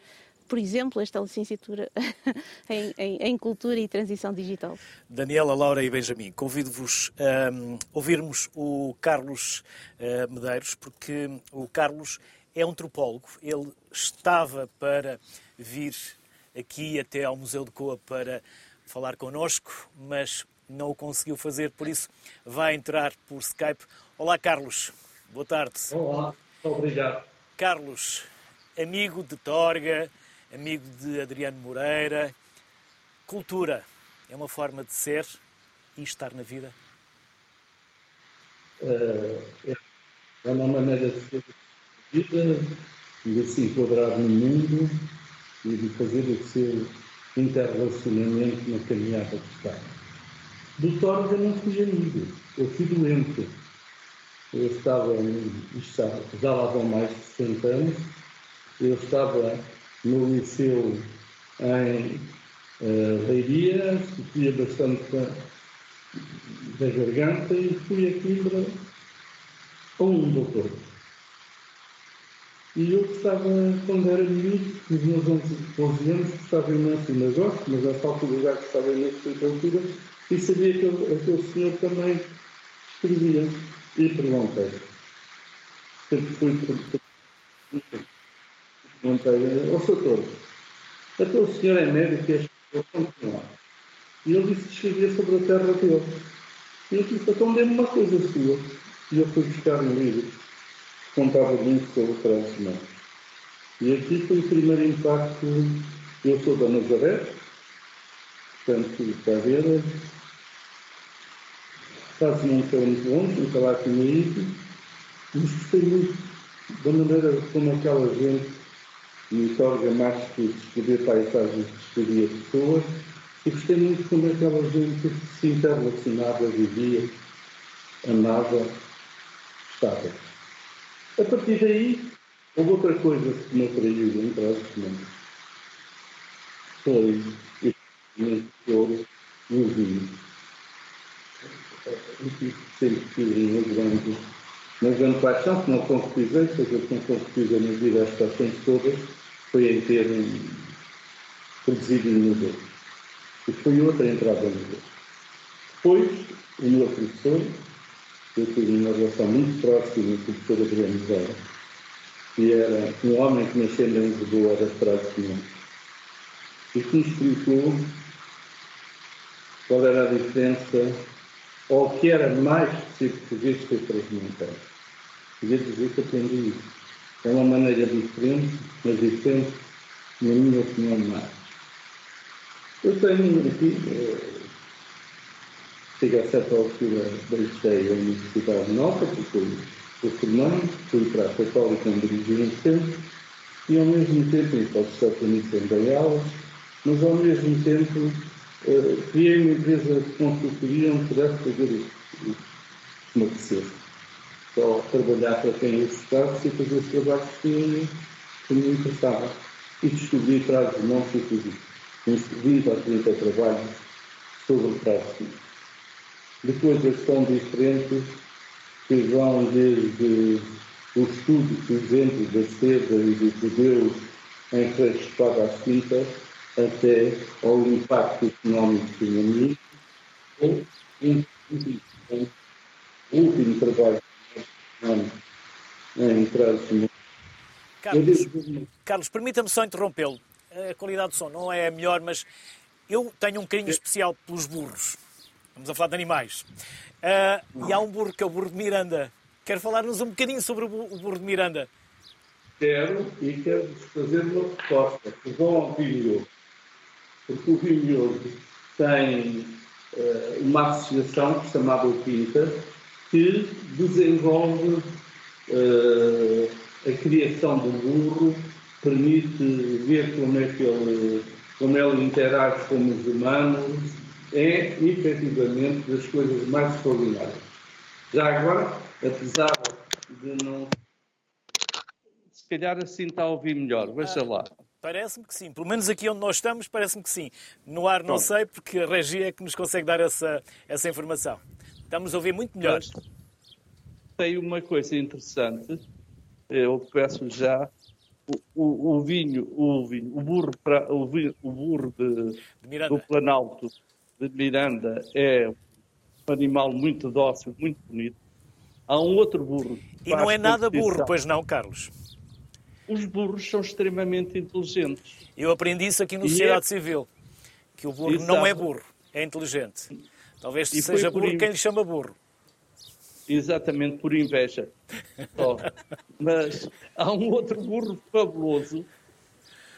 por exemplo, esta licenciatura (laughs) em, em, em, Cultura e Transição Digital. Daniela, Laura e Benjamin, convido-vos a um, ouvirmos o Carlos uh, Medeiros, porque o Carlos é antropólogo. Ele estava para vir aqui até ao Museu de Coa para falar connosco, mas não o conseguiu fazer, por isso vai entrar por Skype. Olá, Carlos. Boa tarde. Olá, obrigado. Carlos, amigo de Torga, amigo de Adriano Moreira. Cultura é uma forma de ser e estar na vida? É, é uma maneira de ser vida, de se enquadrar no mundo e de fazer o seu interrelacionamento na caminhada que está. Do Torres eu não fui amigo, eu fui doente. Eu estava, já lá vão mais de 60 anos, eu estava no liceu em uh, Leiria, sofria bastante da garganta e fui aqui para um doutor. E eu gostava, quando era miúdo, nos meus 11, 11 anos, gostava imenso, ainda gosto, mas a falta de lugar gostava imenso de literatura, e sabia que aquele senhor também escrevia. E perguntei. Sempre fui perguntei ao doutor, o senhor é médico e é continuar. E ele disse que escrevia sobre a terra dele. E eu disse, então dê-me uma coisa sua. E eu fui buscar um livro que contava muito sobre o Transmão. E aqui foi o primeiro impacto. Eu sou da Nazaré, portanto, está a ver, quase não foi muito longe, nunca lá ido, mas gostei muito da maneira como aquela gente me torna mais que descrever paisagens, descrevia pessoas, e gostei muito como aquela gente se interrelacionava, vivia, amava, estava. A partir daí, houve outra coisa que me atraiu em praticamente. Foi este momento no vinho sempre uma grande, uma grande paixão, que não concretizei, seja que não concretizei na vida as paixões todas, foi em ter um, produzido um modelo. E foi outra entrada no modelo. Depois, o meu professor, eu tive uma relação muito próxima com o professor Adriano Zé, que era um homem que nasceu em Lisboa, era de mim, e que me explicou qual era a diferença, ou o que era mais específico português que eu transmitei. Eu dizer que aprendi isso. É uma maneira diferente, mas diferente, na minha opinião, mais. Eu tenho aqui, eh, chego a certa altura, deixei a Universidade Nova, porque eu formei, fui para a Católica onde dirigi e ao mesmo tempo, e posso estar permitido em aulas, mas ao mesmo tempo eh, criei uma empresa de consultoria onde pudesse fazer isso, que me apetecesse. Só trabalhar para quem eu gostasse e fazer os trabalhos que, que me interessavam. E descobri trazos não científicos. Uns 20 ou 30 trabalhos sobre trazos Depois eles são diferentes, que vão desde o estudo, por exemplo, da seda e do judeus em que espada às tintas, até ao impacto económico que tinha mim, ou um, último trabalho em trânsito. Carlos, Carlos permita-me só interrompê-lo. A qualidade do som não é a melhor, mas eu tenho um carinho especial pelos burros. Vamos a falar de animais. Uh, e há um burro que é o burro de Miranda. Quer falar-nos um bocadinho sobre o burro de Miranda? Quero e quero fazer uma proposta. Vão ao porque o vinho tem uh, uma associação chamada o Pinta que desenvolve uh, a criação do burro, permite ver como é que ele, como ele interage com os humanos, é efetivamente das coisas mais extraordinárias. Já agora, apesar de não. Se calhar assim está a ouvir melhor, veja lá. Parece-me que sim. Pelo menos aqui onde nós estamos, parece-me que sim. No ar não Bom. sei, porque a regia é que nos consegue dar essa, essa informação. Estamos a ouvir muito melhor. Tem uma coisa interessante. Eu peço já o, o, o, vinho, o vinho, o burro, para, o, vinho, o burro de, de do Planalto de Miranda é um animal muito dócil, muito bonito. Há um outro burro. E não é nada burro, pois não, Carlos? Os burros são extremamente inteligentes. Eu aprendi isso aqui no Sociedade é... Civil, que o burro Exato. não é burro, é inteligente. Talvez e seja burro quem lhe chama burro. Exatamente, por inveja. (laughs) oh. Mas há um outro burro fabuloso.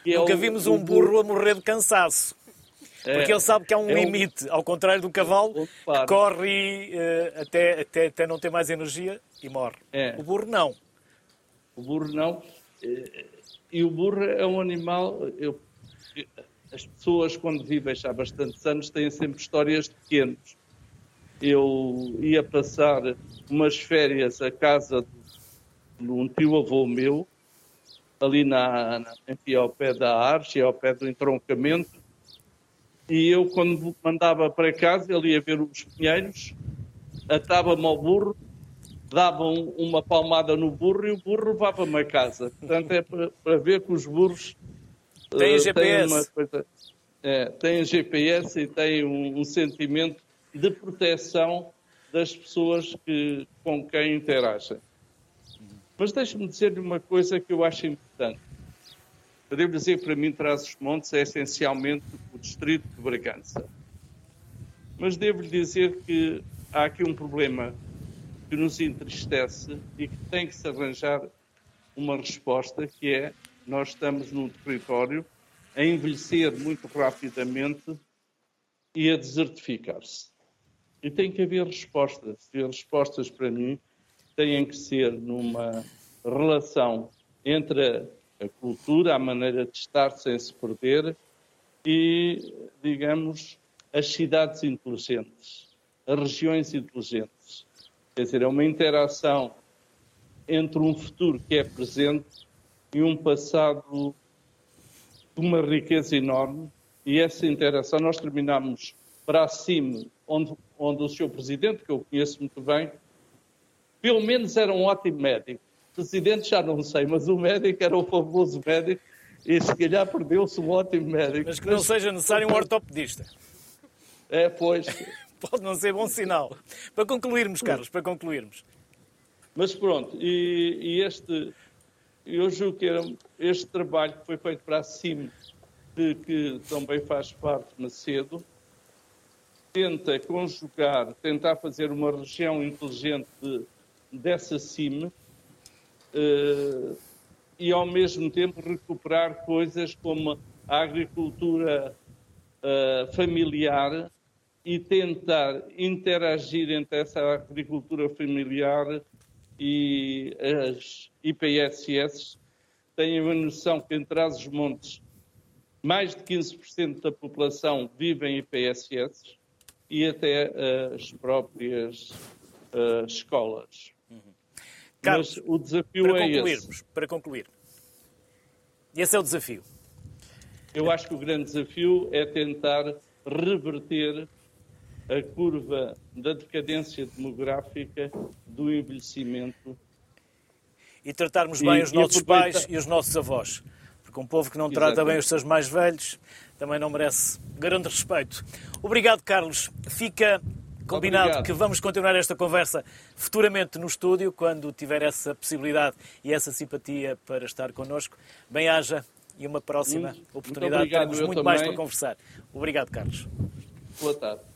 É Nunca o, vimos um burro, burro a morrer de cansaço. É, porque ele sabe que há um é limite, um... ao contrário do cavalo, que corre uh, até, até, até não ter mais energia e morre. É. O burro não. O burro não. E o burro é um animal. Eu, as pessoas, quando vivem já há bastantes anos, têm sempre histórias de pequenos. Eu ia passar umas férias à casa de um tio-avô meu, ali na, na, enfim, ao pé da Arche, ao pé do entroncamento, e eu, quando mandava para casa, ele ia ver os pinheiros, atava-me ao burro davam uma palmada no burro e o burro levava-me a casa. Portanto, é para, para, ver que os burros têm uh, GPS. Têm, coisa, é, têm GPS e têm um, um, sentimento de proteção das pessoas que, com quem interagem. Mas deixe-me dizer-lhe uma coisa que eu acho importante. Eu devo dizer que para mim Trás-os-Montes é essencialmente o distrito de Bragança. Mas devo-lhe dizer que há aqui um problema que nos entristece e que tem que se arranjar uma resposta que é nós estamos num território a envelhecer muito rapidamente e a desertificar-se. E tem que haver respostas. E as respostas, para mim, têm que ser numa relação entre a cultura, a maneira de estar sem se perder e, digamos, as cidades inteligentes, as regiões inteligentes. Quer dizer, é uma interação entre um futuro que é presente e um passado de uma riqueza enorme. E essa interação, nós terminamos para cima, onde, onde o Sr. Presidente, que eu conheço muito bem, pelo menos era um ótimo médico. Presidente já não sei, mas o médico era o famoso médico E se calhar perdeu-se um ótimo médico. Mas que não seja necessário um ortopedista. É, pois. Pode não ser bom sinal. Para concluirmos, Carlos, para concluirmos. Mas pronto, e, e este, eu julgo que era este trabalho que foi feito para a CIM, de que também faz parte Macedo, tenta conjugar, tentar fazer uma região inteligente de, dessa CIM eh, e ao mesmo tempo recuperar coisas como a agricultura eh, familiar e tentar interagir entre essa agricultura familiar e as IPSS. Tenham a noção que em Trás-os-Montes mais de 15% da população vive em IPSS e até as próprias uh, escolas. Uhum. Carlos, Mas o desafio para é esse. Para concluir, esse é o desafio. Eu acho que o grande desafio é tentar reverter a curva da decadência demográfica, do envelhecimento. E tratarmos bem e, os nossos pais e os nossos avós. Porque um povo que não Exatamente. trata bem os seus mais velhos também não merece grande respeito. Obrigado, Carlos. Fica combinado Obrigado. que vamos continuar esta conversa futuramente no estúdio, quando tiver essa possibilidade e essa simpatia para estar connosco. Bem-haja e uma próxima muito, oportunidade. Muito Teremos muito mais para conversar. Obrigado, Carlos. Boa tarde.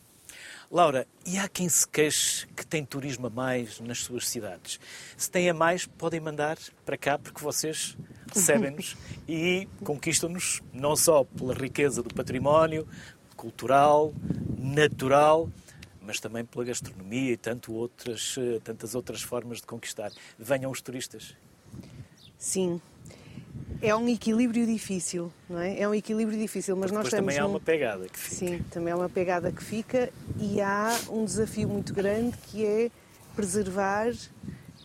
Laura, e há quem se queixe que tem turismo a mais nas suas cidades. Se tem a mais, podem mandar para cá, porque vocês recebem-nos (laughs) e conquistam-nos não só pela riqueza do património cultural, natural, mas também pela gastronomia e tanto outras, tantas outras formas de conquistar. Venham os turistas. Sim, é um equilíbrio difícil, não é? É um equilíbrio difícil, mas Porque nós temos também há uma pegada que fica. Sim, também há uma pegada que fica e há um desafio muito grande que é preservar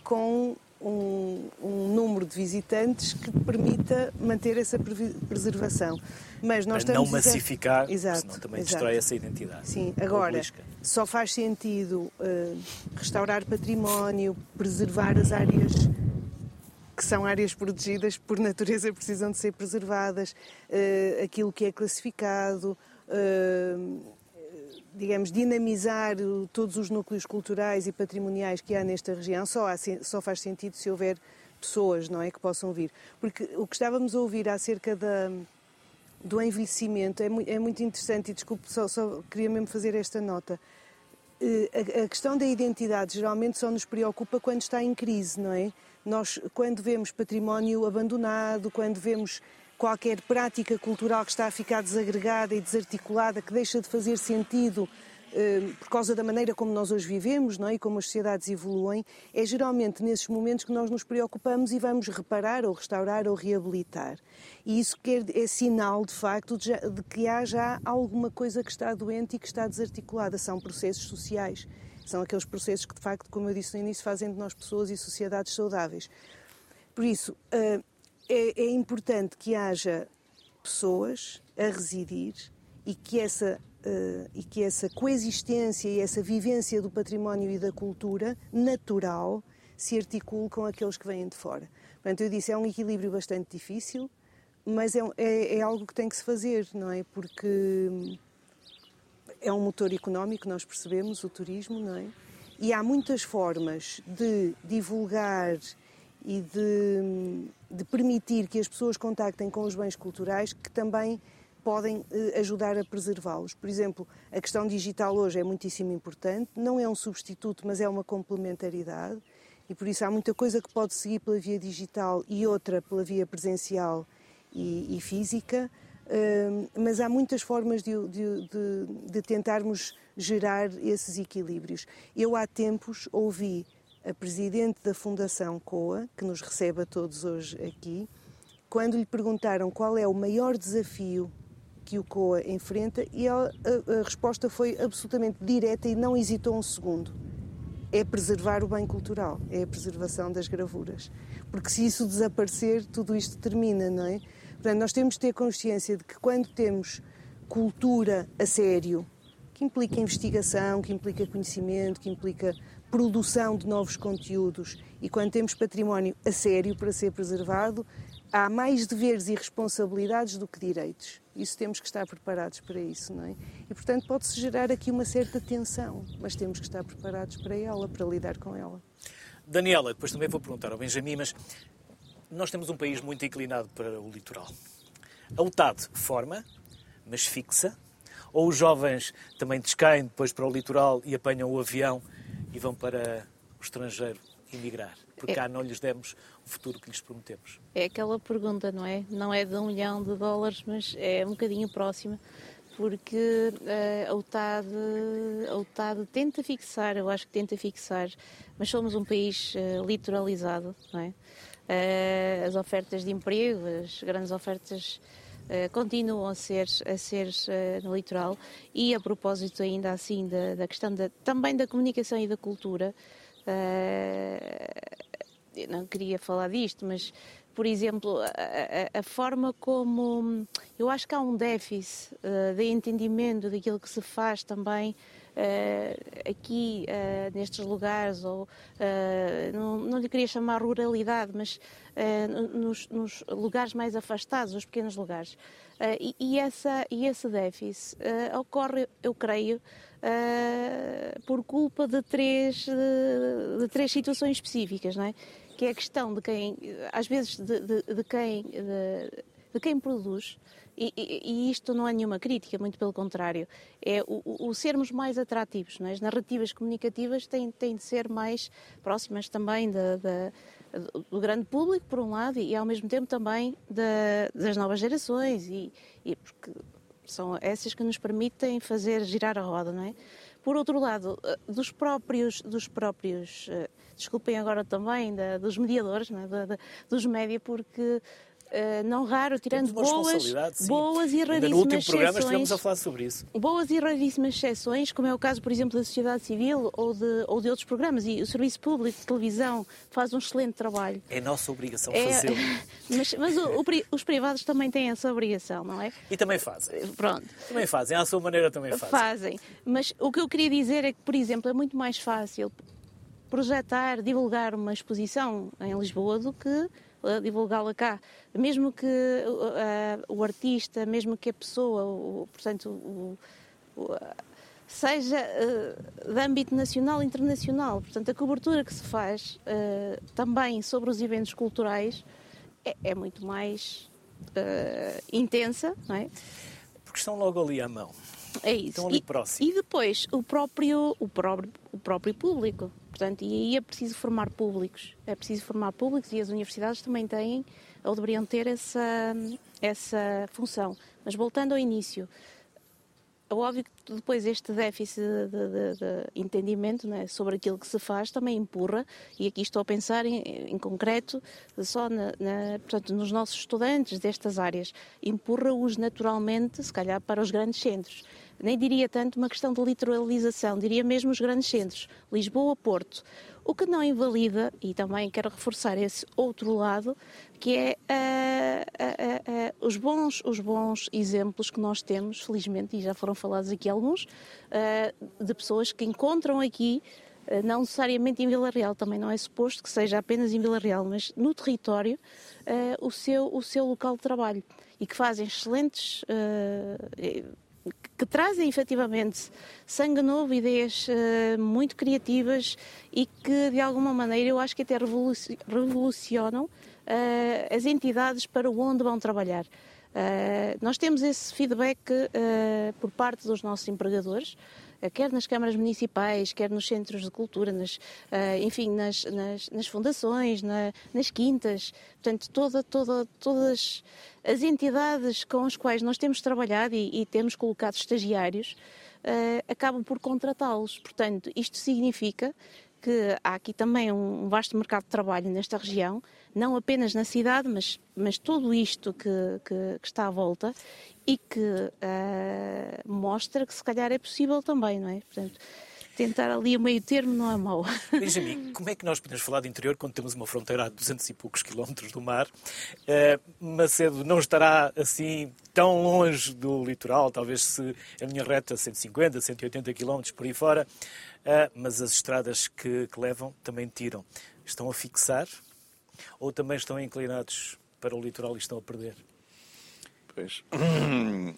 com um, um número de visitantes que permita manter essa preservação. Mas nós Para não massificar, exato, senão também exato. destrói essa identidade. Sim, agora só faz sentido uh, restaurar património, preservar as áreas que são áreas protegidas por natureza precisam de ser preservadas, uh, aquilo que é classificado, uh, digamos, dinamizar todos os núcleos culturais e patrimoniais que há nesta região só, há, só faz sentido se houver pessoas, não é, que possam vir. Porque o que estávamos a ouvir acerca da, do envelhecimento é muito, é muito interessante e desculpe, só, só queria mesmo fazer esta nota. Eh, a, a questão da identidade geralmente só nos preocupa quando está em crise, não é? Nós, quando vemos património abandonado, quando vemos qualquer prática cultural que está a ficar desagregada e desarticulada, que deixa de fazer sentido eh, por causa da maneira como nós hoje vivemos não é? e como as sociedades evoluem, é geralmente nesses momentos que nós nos preocupamos e vamos reparar ou restaurar ou reabilitar. E isso quer, é sinal, de facto, de, de que há já alguma coisa que está doente e que está desarticulada. São processos sociais. São aqueles processos que, de facto, como eu disse no início, fazem de nós pessoas e sociedades saudáveis. Por isso, eh, é, é importante que haja pessoas a residir e que essa Uh, e que essa coexistência e essa vivência do património e da cultura natural se articule com aqueles que vêm de fora. Portanto, eu disse, é um equilíbrio bastante difícil, mas é, é, é algo que tem que se fazer, não é? Porque é um motor económico, nós percebemos, o turismo, não é? E há muitas formas de divulgar e de, de permitir que as pessoas contactem com os bens culturais que também podem eh, ajudar a preservá-los. Por exemplo, a questão digital hoje é muitíssimo importante, não é um substituto, mas é uma complementaridade, e por isso há muita coisa que pode seguir pela via digital e outra pela via presencial e, e física mas há muitas formas de, de, de, tentarmos gerar esses equilíbrios. Eu há tempos ouvi a presidente da Fundação COA, que nos recebe a todos hoje aqui, quando lhe perguntaram qual é o maior desafio que o COA enfrenta, e ela, a, a resposta foi absolutamente direta e não hesitou um segundo. É preservar o bem cultural, é a preservação das gravuras. Porque se isso desaparecer, tudo isto termina, não é? Portanto, nós temos de ter consciência de que quando temos cultura a sério, que implica investigação, que implica conhecimento, que implica produção de novos conteúdos, e quando temos património a sério para ser preservado, há mais deveres e responsabilidades do que direitos. Isso temos que estar preparados para isso, não é? E portanto pode-se gerar aqui uma certa tensão, mas temos que estar preparados para ela, para lidar com ela. Daniela, depois também vou perguntar ao Benjamin, mas nós temos um país muito inclinado para o litoral. A UTAD forma, mas fixa, ou os jovens também descaem depois para o litoral e apanham o avião e vão para o estrangeiro emigrar? Porque É. cá não lhes demos o futuro que lhes prometemos. É aquela pergunta, não é? Não é de um milhão de dólares, mas é um bocadinho próxima, porque eh, a, UTAD, a UTAD tenta fixar, eu acho que tenta fixar, mas somos um país eh, litoralizado, não é? Eh, as ofertas de emprego, as grandes ofertas eh, continuam a ser, a ser eh, no litoral e a propósito ainda assim da, da questão da, também da comunicação e da cultura, eh, eu não queria falar disto, mas, por exemplo, a, a- forma como. Eu acho que há um déficit eh, de entendimento daquilo que se faz também eh, aqui eh, nestes lugares, ou eh, não, não lhe queria chamar ruralidade, mas nos, nos lugares mais afastados, os pequenos lugares. E, e essa, e esse déficit ocorre, eu creio, por culpa de três, de, de três situações específicas, não é? Que é a questão de quem, às vezes, de, de- de quem, de, de quem produz, e, e- e isto não é nenhuma crítica, muito pelo contrário, é o, o- o sermos mais atrativos, é? As narrativas comunicativas têm, têm de ser mais próximas também da, da- do grande público, por um lado, e ao mesmo tempo também da- das novas gerações, e, e porque são essas que nos permitem fazer girar a roda, não é? Por outro lado, eh, dos próprios, dos próprios, eh, desculpem agora também, da- dos mediadores, é? Da- da- dos média, porque eh, não raro, tirando boas, boas e Ainda raríssimas no último programa exceções, estivemos a falar sobre isso. boas e raríssimas exceções, como é o caso, por exemplo, da sociedade civil ou de, ou de outros programas, e o Serviço Público de Televisão faz um excelente trabalho. É nossa obrigação É, fazê-lo. (laughs) mas mas o- o os privados também têm essa obrigação, não é? E também fazem. Pronto. Também fazem, à sua maneira também fazem. Fazem. Mas o que eu queria dizer é que, por exemplo, é muito mais fácil projetar, divulgar uma exposição em Lisboa do que divulgá-la cá. Mesmo que uh, uh, o artista, mesmo que a pessoa, o- portanto, o- o- seja uh, de âmbito nacional internacional. Portanto, a cobertura que se faz uh, também sobre os eventos culturais é, é muito mais uh, intensa, não é? Porque estão logo ali à mão. É isso. Estão ali e, e depois o próprio, o, próprio, o próprio público. Portanto, e aí é preciso formar públicos. É preciso formar públicos e as universidades também têm, ou deveriam ter essa, essa função. Mas voltando ao início, é óbvio que depois este déficit de, de- de entendimento né, sobre aquilo que se faz também empurra, e aqui estou a pensar em, em concreto só na, na- portanto, nos nossos estudantes destas áreas, empurra-os naturalmente, se calhar, para os grandes centros. Nem diria tanto uma questão de literalização, diria mesmo os grandes centros, Lisboa, Porto. O que não invalida, e também quero reforçar esse outro lado, que é ah, ah, ah, os, bons, os bons exemplos que nós temos, felizmente, e já foram falados aqui alguns, ah, de pessoas que encontram aqui, ah, não necessariamente em Vila Real, também não é suposto que seja apenas em Vila Real, mas no território, ah, o, seu, o seu local de trabalho e que fazem excelentes. ah, que trazem efetivamente sangue novo, ideias eh, muito criativas e que de alguma maneira eu acho que até revoluci- revolucionam eh, as entidades para onde vão trabalhar. Eh, nós temos esse feedback por parte dos nossos empregadores, quer nas câmaras municipais, quer nos centros de cultura, nas, eh, enfim, nas, nas- nas fundações, na- nas quintas, portanto, toda, toda, todas as entidades com as quais nós temos trabalhado e, e temos colocado estagiários eh, acabam por contratá-los. Portanto, isto significa que há aqui também um vasto mercado de trabalho nesta região, não apenas na cidade, mas, mas tudo isto que, que- que está à volta e que eh, mostra que se calhar é possível também, não é? Portanto, tentar ali o meio termo não é mau. (laughs) Benjamin, como é que nós podemos falar de interior quando temos uma fronteira a 200 e poucos quilómetros do mar? Eh, Macedo não estará assim tão longe do litoral, talvez se a minha reta 150, 180 quilómetros por aí fora, eh, mas as estradas que, que levam também tiram. Estão a fixar ou também estão inclinados para o litoral e estão a perder? Pois. (clears throat)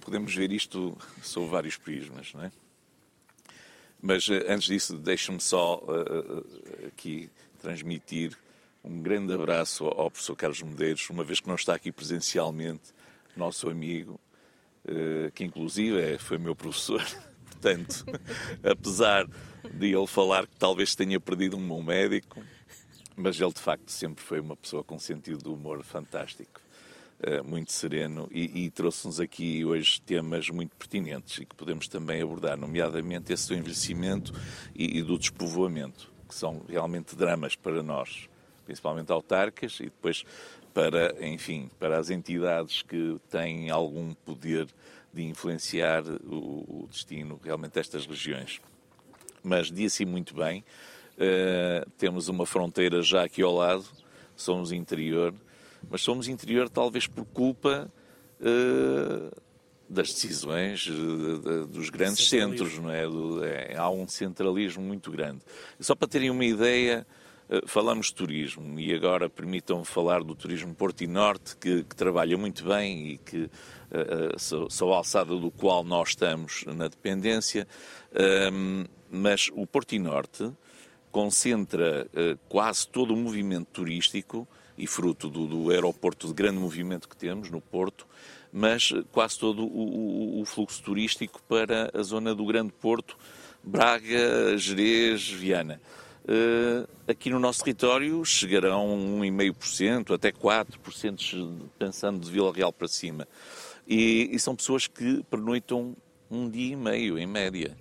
Podemos ver isto sob vários prismas, não é? Mas eh, antes disso, deixe-me só uh, aqui transmitir um grande abraço ao professor Carlos Medeiros, uma vez que não está aqui presencialmente, nosso amigo, uh, que inclusive é, foi meu professor. (laughs) Portanto, (laughs) apesar de ele falar que talvez tenha perdido um bom médico, mas ele de facto sempre foi uma pessoa com sentido de humor fantástico. Uh, muito sereno e, e trouxe-nos aqui hoje temas muito pertinentes e que podemos também abordar, nomeadamente esse do envelhecimento e, e do despovoamento, que são realmente dramas para nós, principalmente autarcas e depois para, enfim, para as entidades que têm algum poder de influenciar o, o destino realmente destas regiões. Mas disse muito bem, uh, temos uma fronteira já aqui ao lado, somos interior, mas somos interior talvez por culpa uh, das decisões uh, dos grandes centros, não é? Do, é? Há um centralismo muito grande. Só para terem uma ideia, uh, falamos de turismo e agora permitam-me falar do turismo Porto e Norte, que, que trabalha muito bem e que sou, sou a alçada do qual nós estamos na dependência, ehm, mas o Porto e Norte concentra quase todo o movimento turístico e fruto do, do, aeroporto de grande movimento que temos no Porto, mas quase todo o, o, o fluxo turístico para a zona do Grande Porto, Braga, Jerez, Viana. Uh, aqui no nosso território chegarão 1,5%, até 4%, pensando de Vila Real para cima. E, e, são pessoas que pernoitam um dia e meio, em média.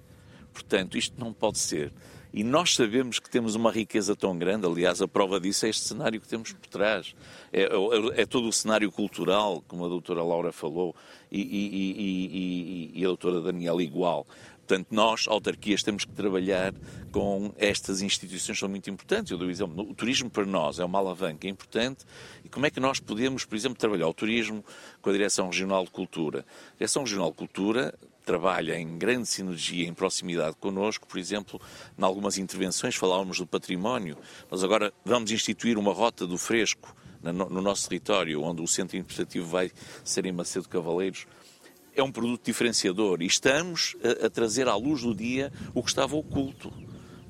Portanto, isto não pode ser. E nós sabemos que temos uma riqueza tão grande, aliás, a prova disso é este cenário que temos por trás. É, é, é todo o cenário cultural, como a doutora Laura falou, e, e, e, e a doutora Daniela igual. Portanto, nós, autarquias, temos que trabalhar com estas instituições que são muito importantes. Eu dou exemplo, o turismo para nós é uma alavanca importante. E como é que nós podemos, por exemplo, trabalhar o turismo com a Direção Regional de Cultura? A Direção Regional de Cultura trabalha em grande sinergia, em proximidade connosco. Por exemplo, em algumas intervenções falávamos do património. Nós agora vamos instituir uma rota do fresco no nosso território, onde o centro interpretativo vai ser em Macedo Cavaleiros. É um produto diferenciador e estamos a, a trazer à luz do dia o que estava oculto,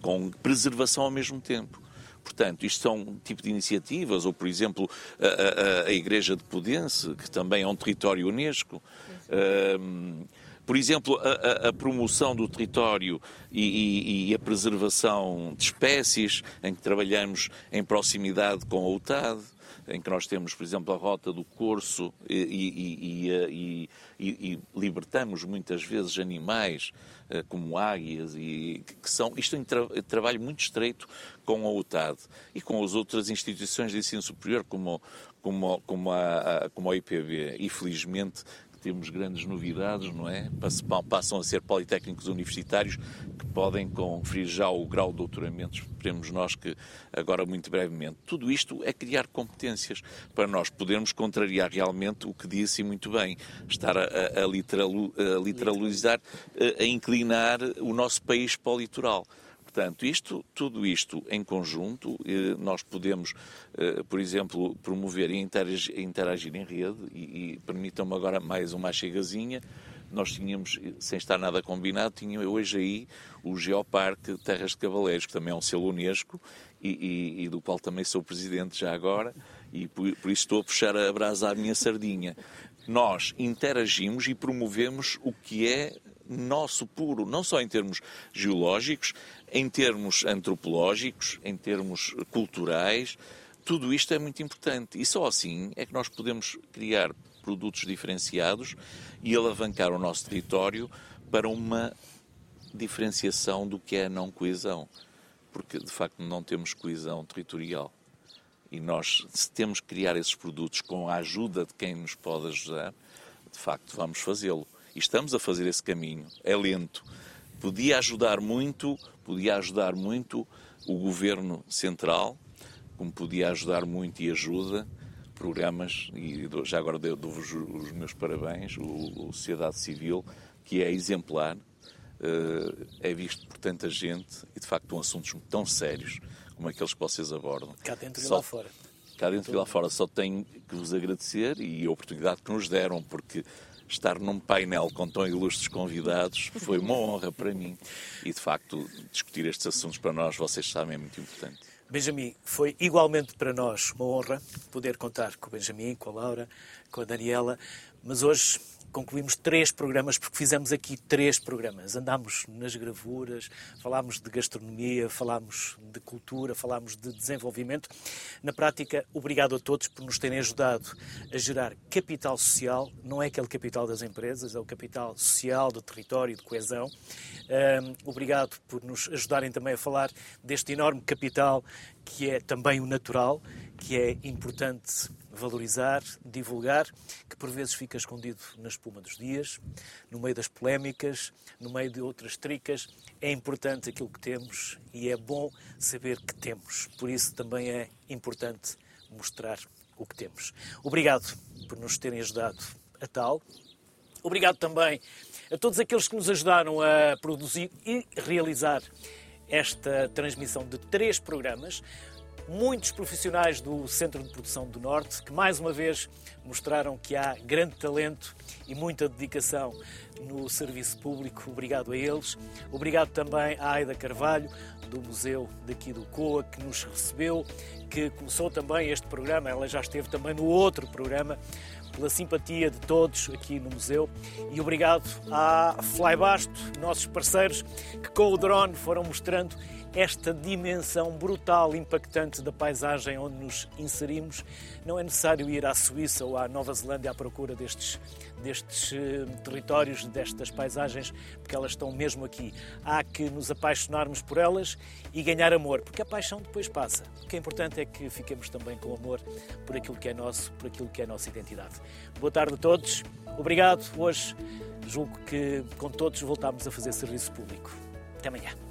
com preservação ao mesmo tempo. Portanto, isto são um tipo de iniciativas, ou, por exemplo, a, a, a Igreja de Pudense, que também é um território Unesco. Por exemplo, a, a, promoção do território e, e, e, a preservação de espécies, em que trabalhamos em proximidade com a UTAD, em que nós temos, por exemplo, a rota do Corso e, e libertamos muitas vezes animais eh, como águias e que são isto é um tra trabalho muito estreito com a UTAD e com as outras instituições de ensino superior como como como a, como a IPB e temos grandes novidades, não é? Passam a ser politécnicos universitários que podem conferir já o grau de doutoramento, esperemos nós que agora muito brevemente. Tudo isto é criar competências para nós podermos contrariar realmente o que disse muito bem, estar a, a, a literalizar, a, a inclinar o nosso país para o litoral. Portanto, isto, tudo isto em conjunto, eh, nós podemos, eh, por exemplo, promover e interagir, interagir em rede, e, e permitam-me agora mais uma chegazinha, nós tínhamos, sem estar nada combinado, tinha hoje aí o Geoparque Terras de Cavaleiros, que também é um selo Unesco, e, e, e do qual também sou presidente já agora, e por, por isso estou a puxar a brasa à minha sardinha. Nós interagimos e promovemos o que é nosso puro, não só em termos geológicos, em termos antropológicos, em termos culturais, tudo isto é muito importante. E só assim é que nós podemos criar produtos diferenciados e alavancar o nosso território para uma diferenciação do que é a não coesão. Porque, de facto, não temos coesão territorial. E nós, se temos que criar esses produtos com a ajuda de quem nos pode ajudar, de facto, vamos fazê-lo. E estamos a fazer esse caminho. É lento. Podia ajudar muito podia ajudar muito o governo central, como podia ajudar muito e ajuda programas, e já agora dou-vos os meus parabéns, o, o Sociedade Civil, que é exemplar, uh, é visto por tanta gente e de facto são assuntos tão sérios como aqueles que vocês abordam. Cá dentro Só... e lá fora. cá dentro e lá fora. Só tenho que vos agradecer e a oportunidade que nos deram, porque estar num painel com tão ilustres convidados foi uma honra para mim. E, de facto, discutir estes assuntos para nós, vocês sabem, é muito importante. Benjamin, foi igualmente para nós uma honra poder contar com o Benjamin, com a Laura, com a Daniela, mas hoje concluímos três programas, porque fizemos aqui três programas. Andámos nas gravuras, falámos de gastronomia, falámos de cultura, falámos de desenvolvimento. Na prática, obrigado a todos por nos terem ajudado a gerar capital social. Não é aquele capital das empresas, é o capital social, do território, de coesão. Um, obrigado por nos ajudarem também a falar deste enorme capital que é também o natural, que é importante valorizar, divulgar, que por vezes fica escondido na espuma dos dias, no meio das polémicas, no meio de outras tricas. É importante aquilo que temos e é bom saber que temos. Por isso também é importante mostrar o que temos. Obrigado por nos terem ajudado a tal. Obrigado também a todos aqueles que nos ajudaram a produzir e realizar esta transmissão de três programas muitos profissionais do Centro de Produção do Norte que, mais uma vez, mostraram que há grande talento e muita dedicação no serviço público. Obrigado a eles. Obrigado também à Aida Carvalho, do Museu daqui do COA, que nos recebeu, que começou também este programa. Ela já esteve também no outro programa pela simpatia de todos aqui no museu e obrigado à Flybasto, nossos parceiros, que com o drone foram mostrando esta dimensão brutal, impactante da paisagem onde nos inserimos. Não é necessário ir à Suíça ou à Nova Zelândia à procura destes, destes eh, territórios, destas paisagens, porque elas estão mesmo aqui. Há que nos apaixonarmos por elas e ganhar amor, porque a paixão depois passa. O que é importante é que fiquemos também com amor por aquilo que é nosso, por aquilo que é a nossa identidade. Boa tarde a todos. Obrigado. Hoje julgo que com todos voltamos a fazer serviço público. Até amanhã.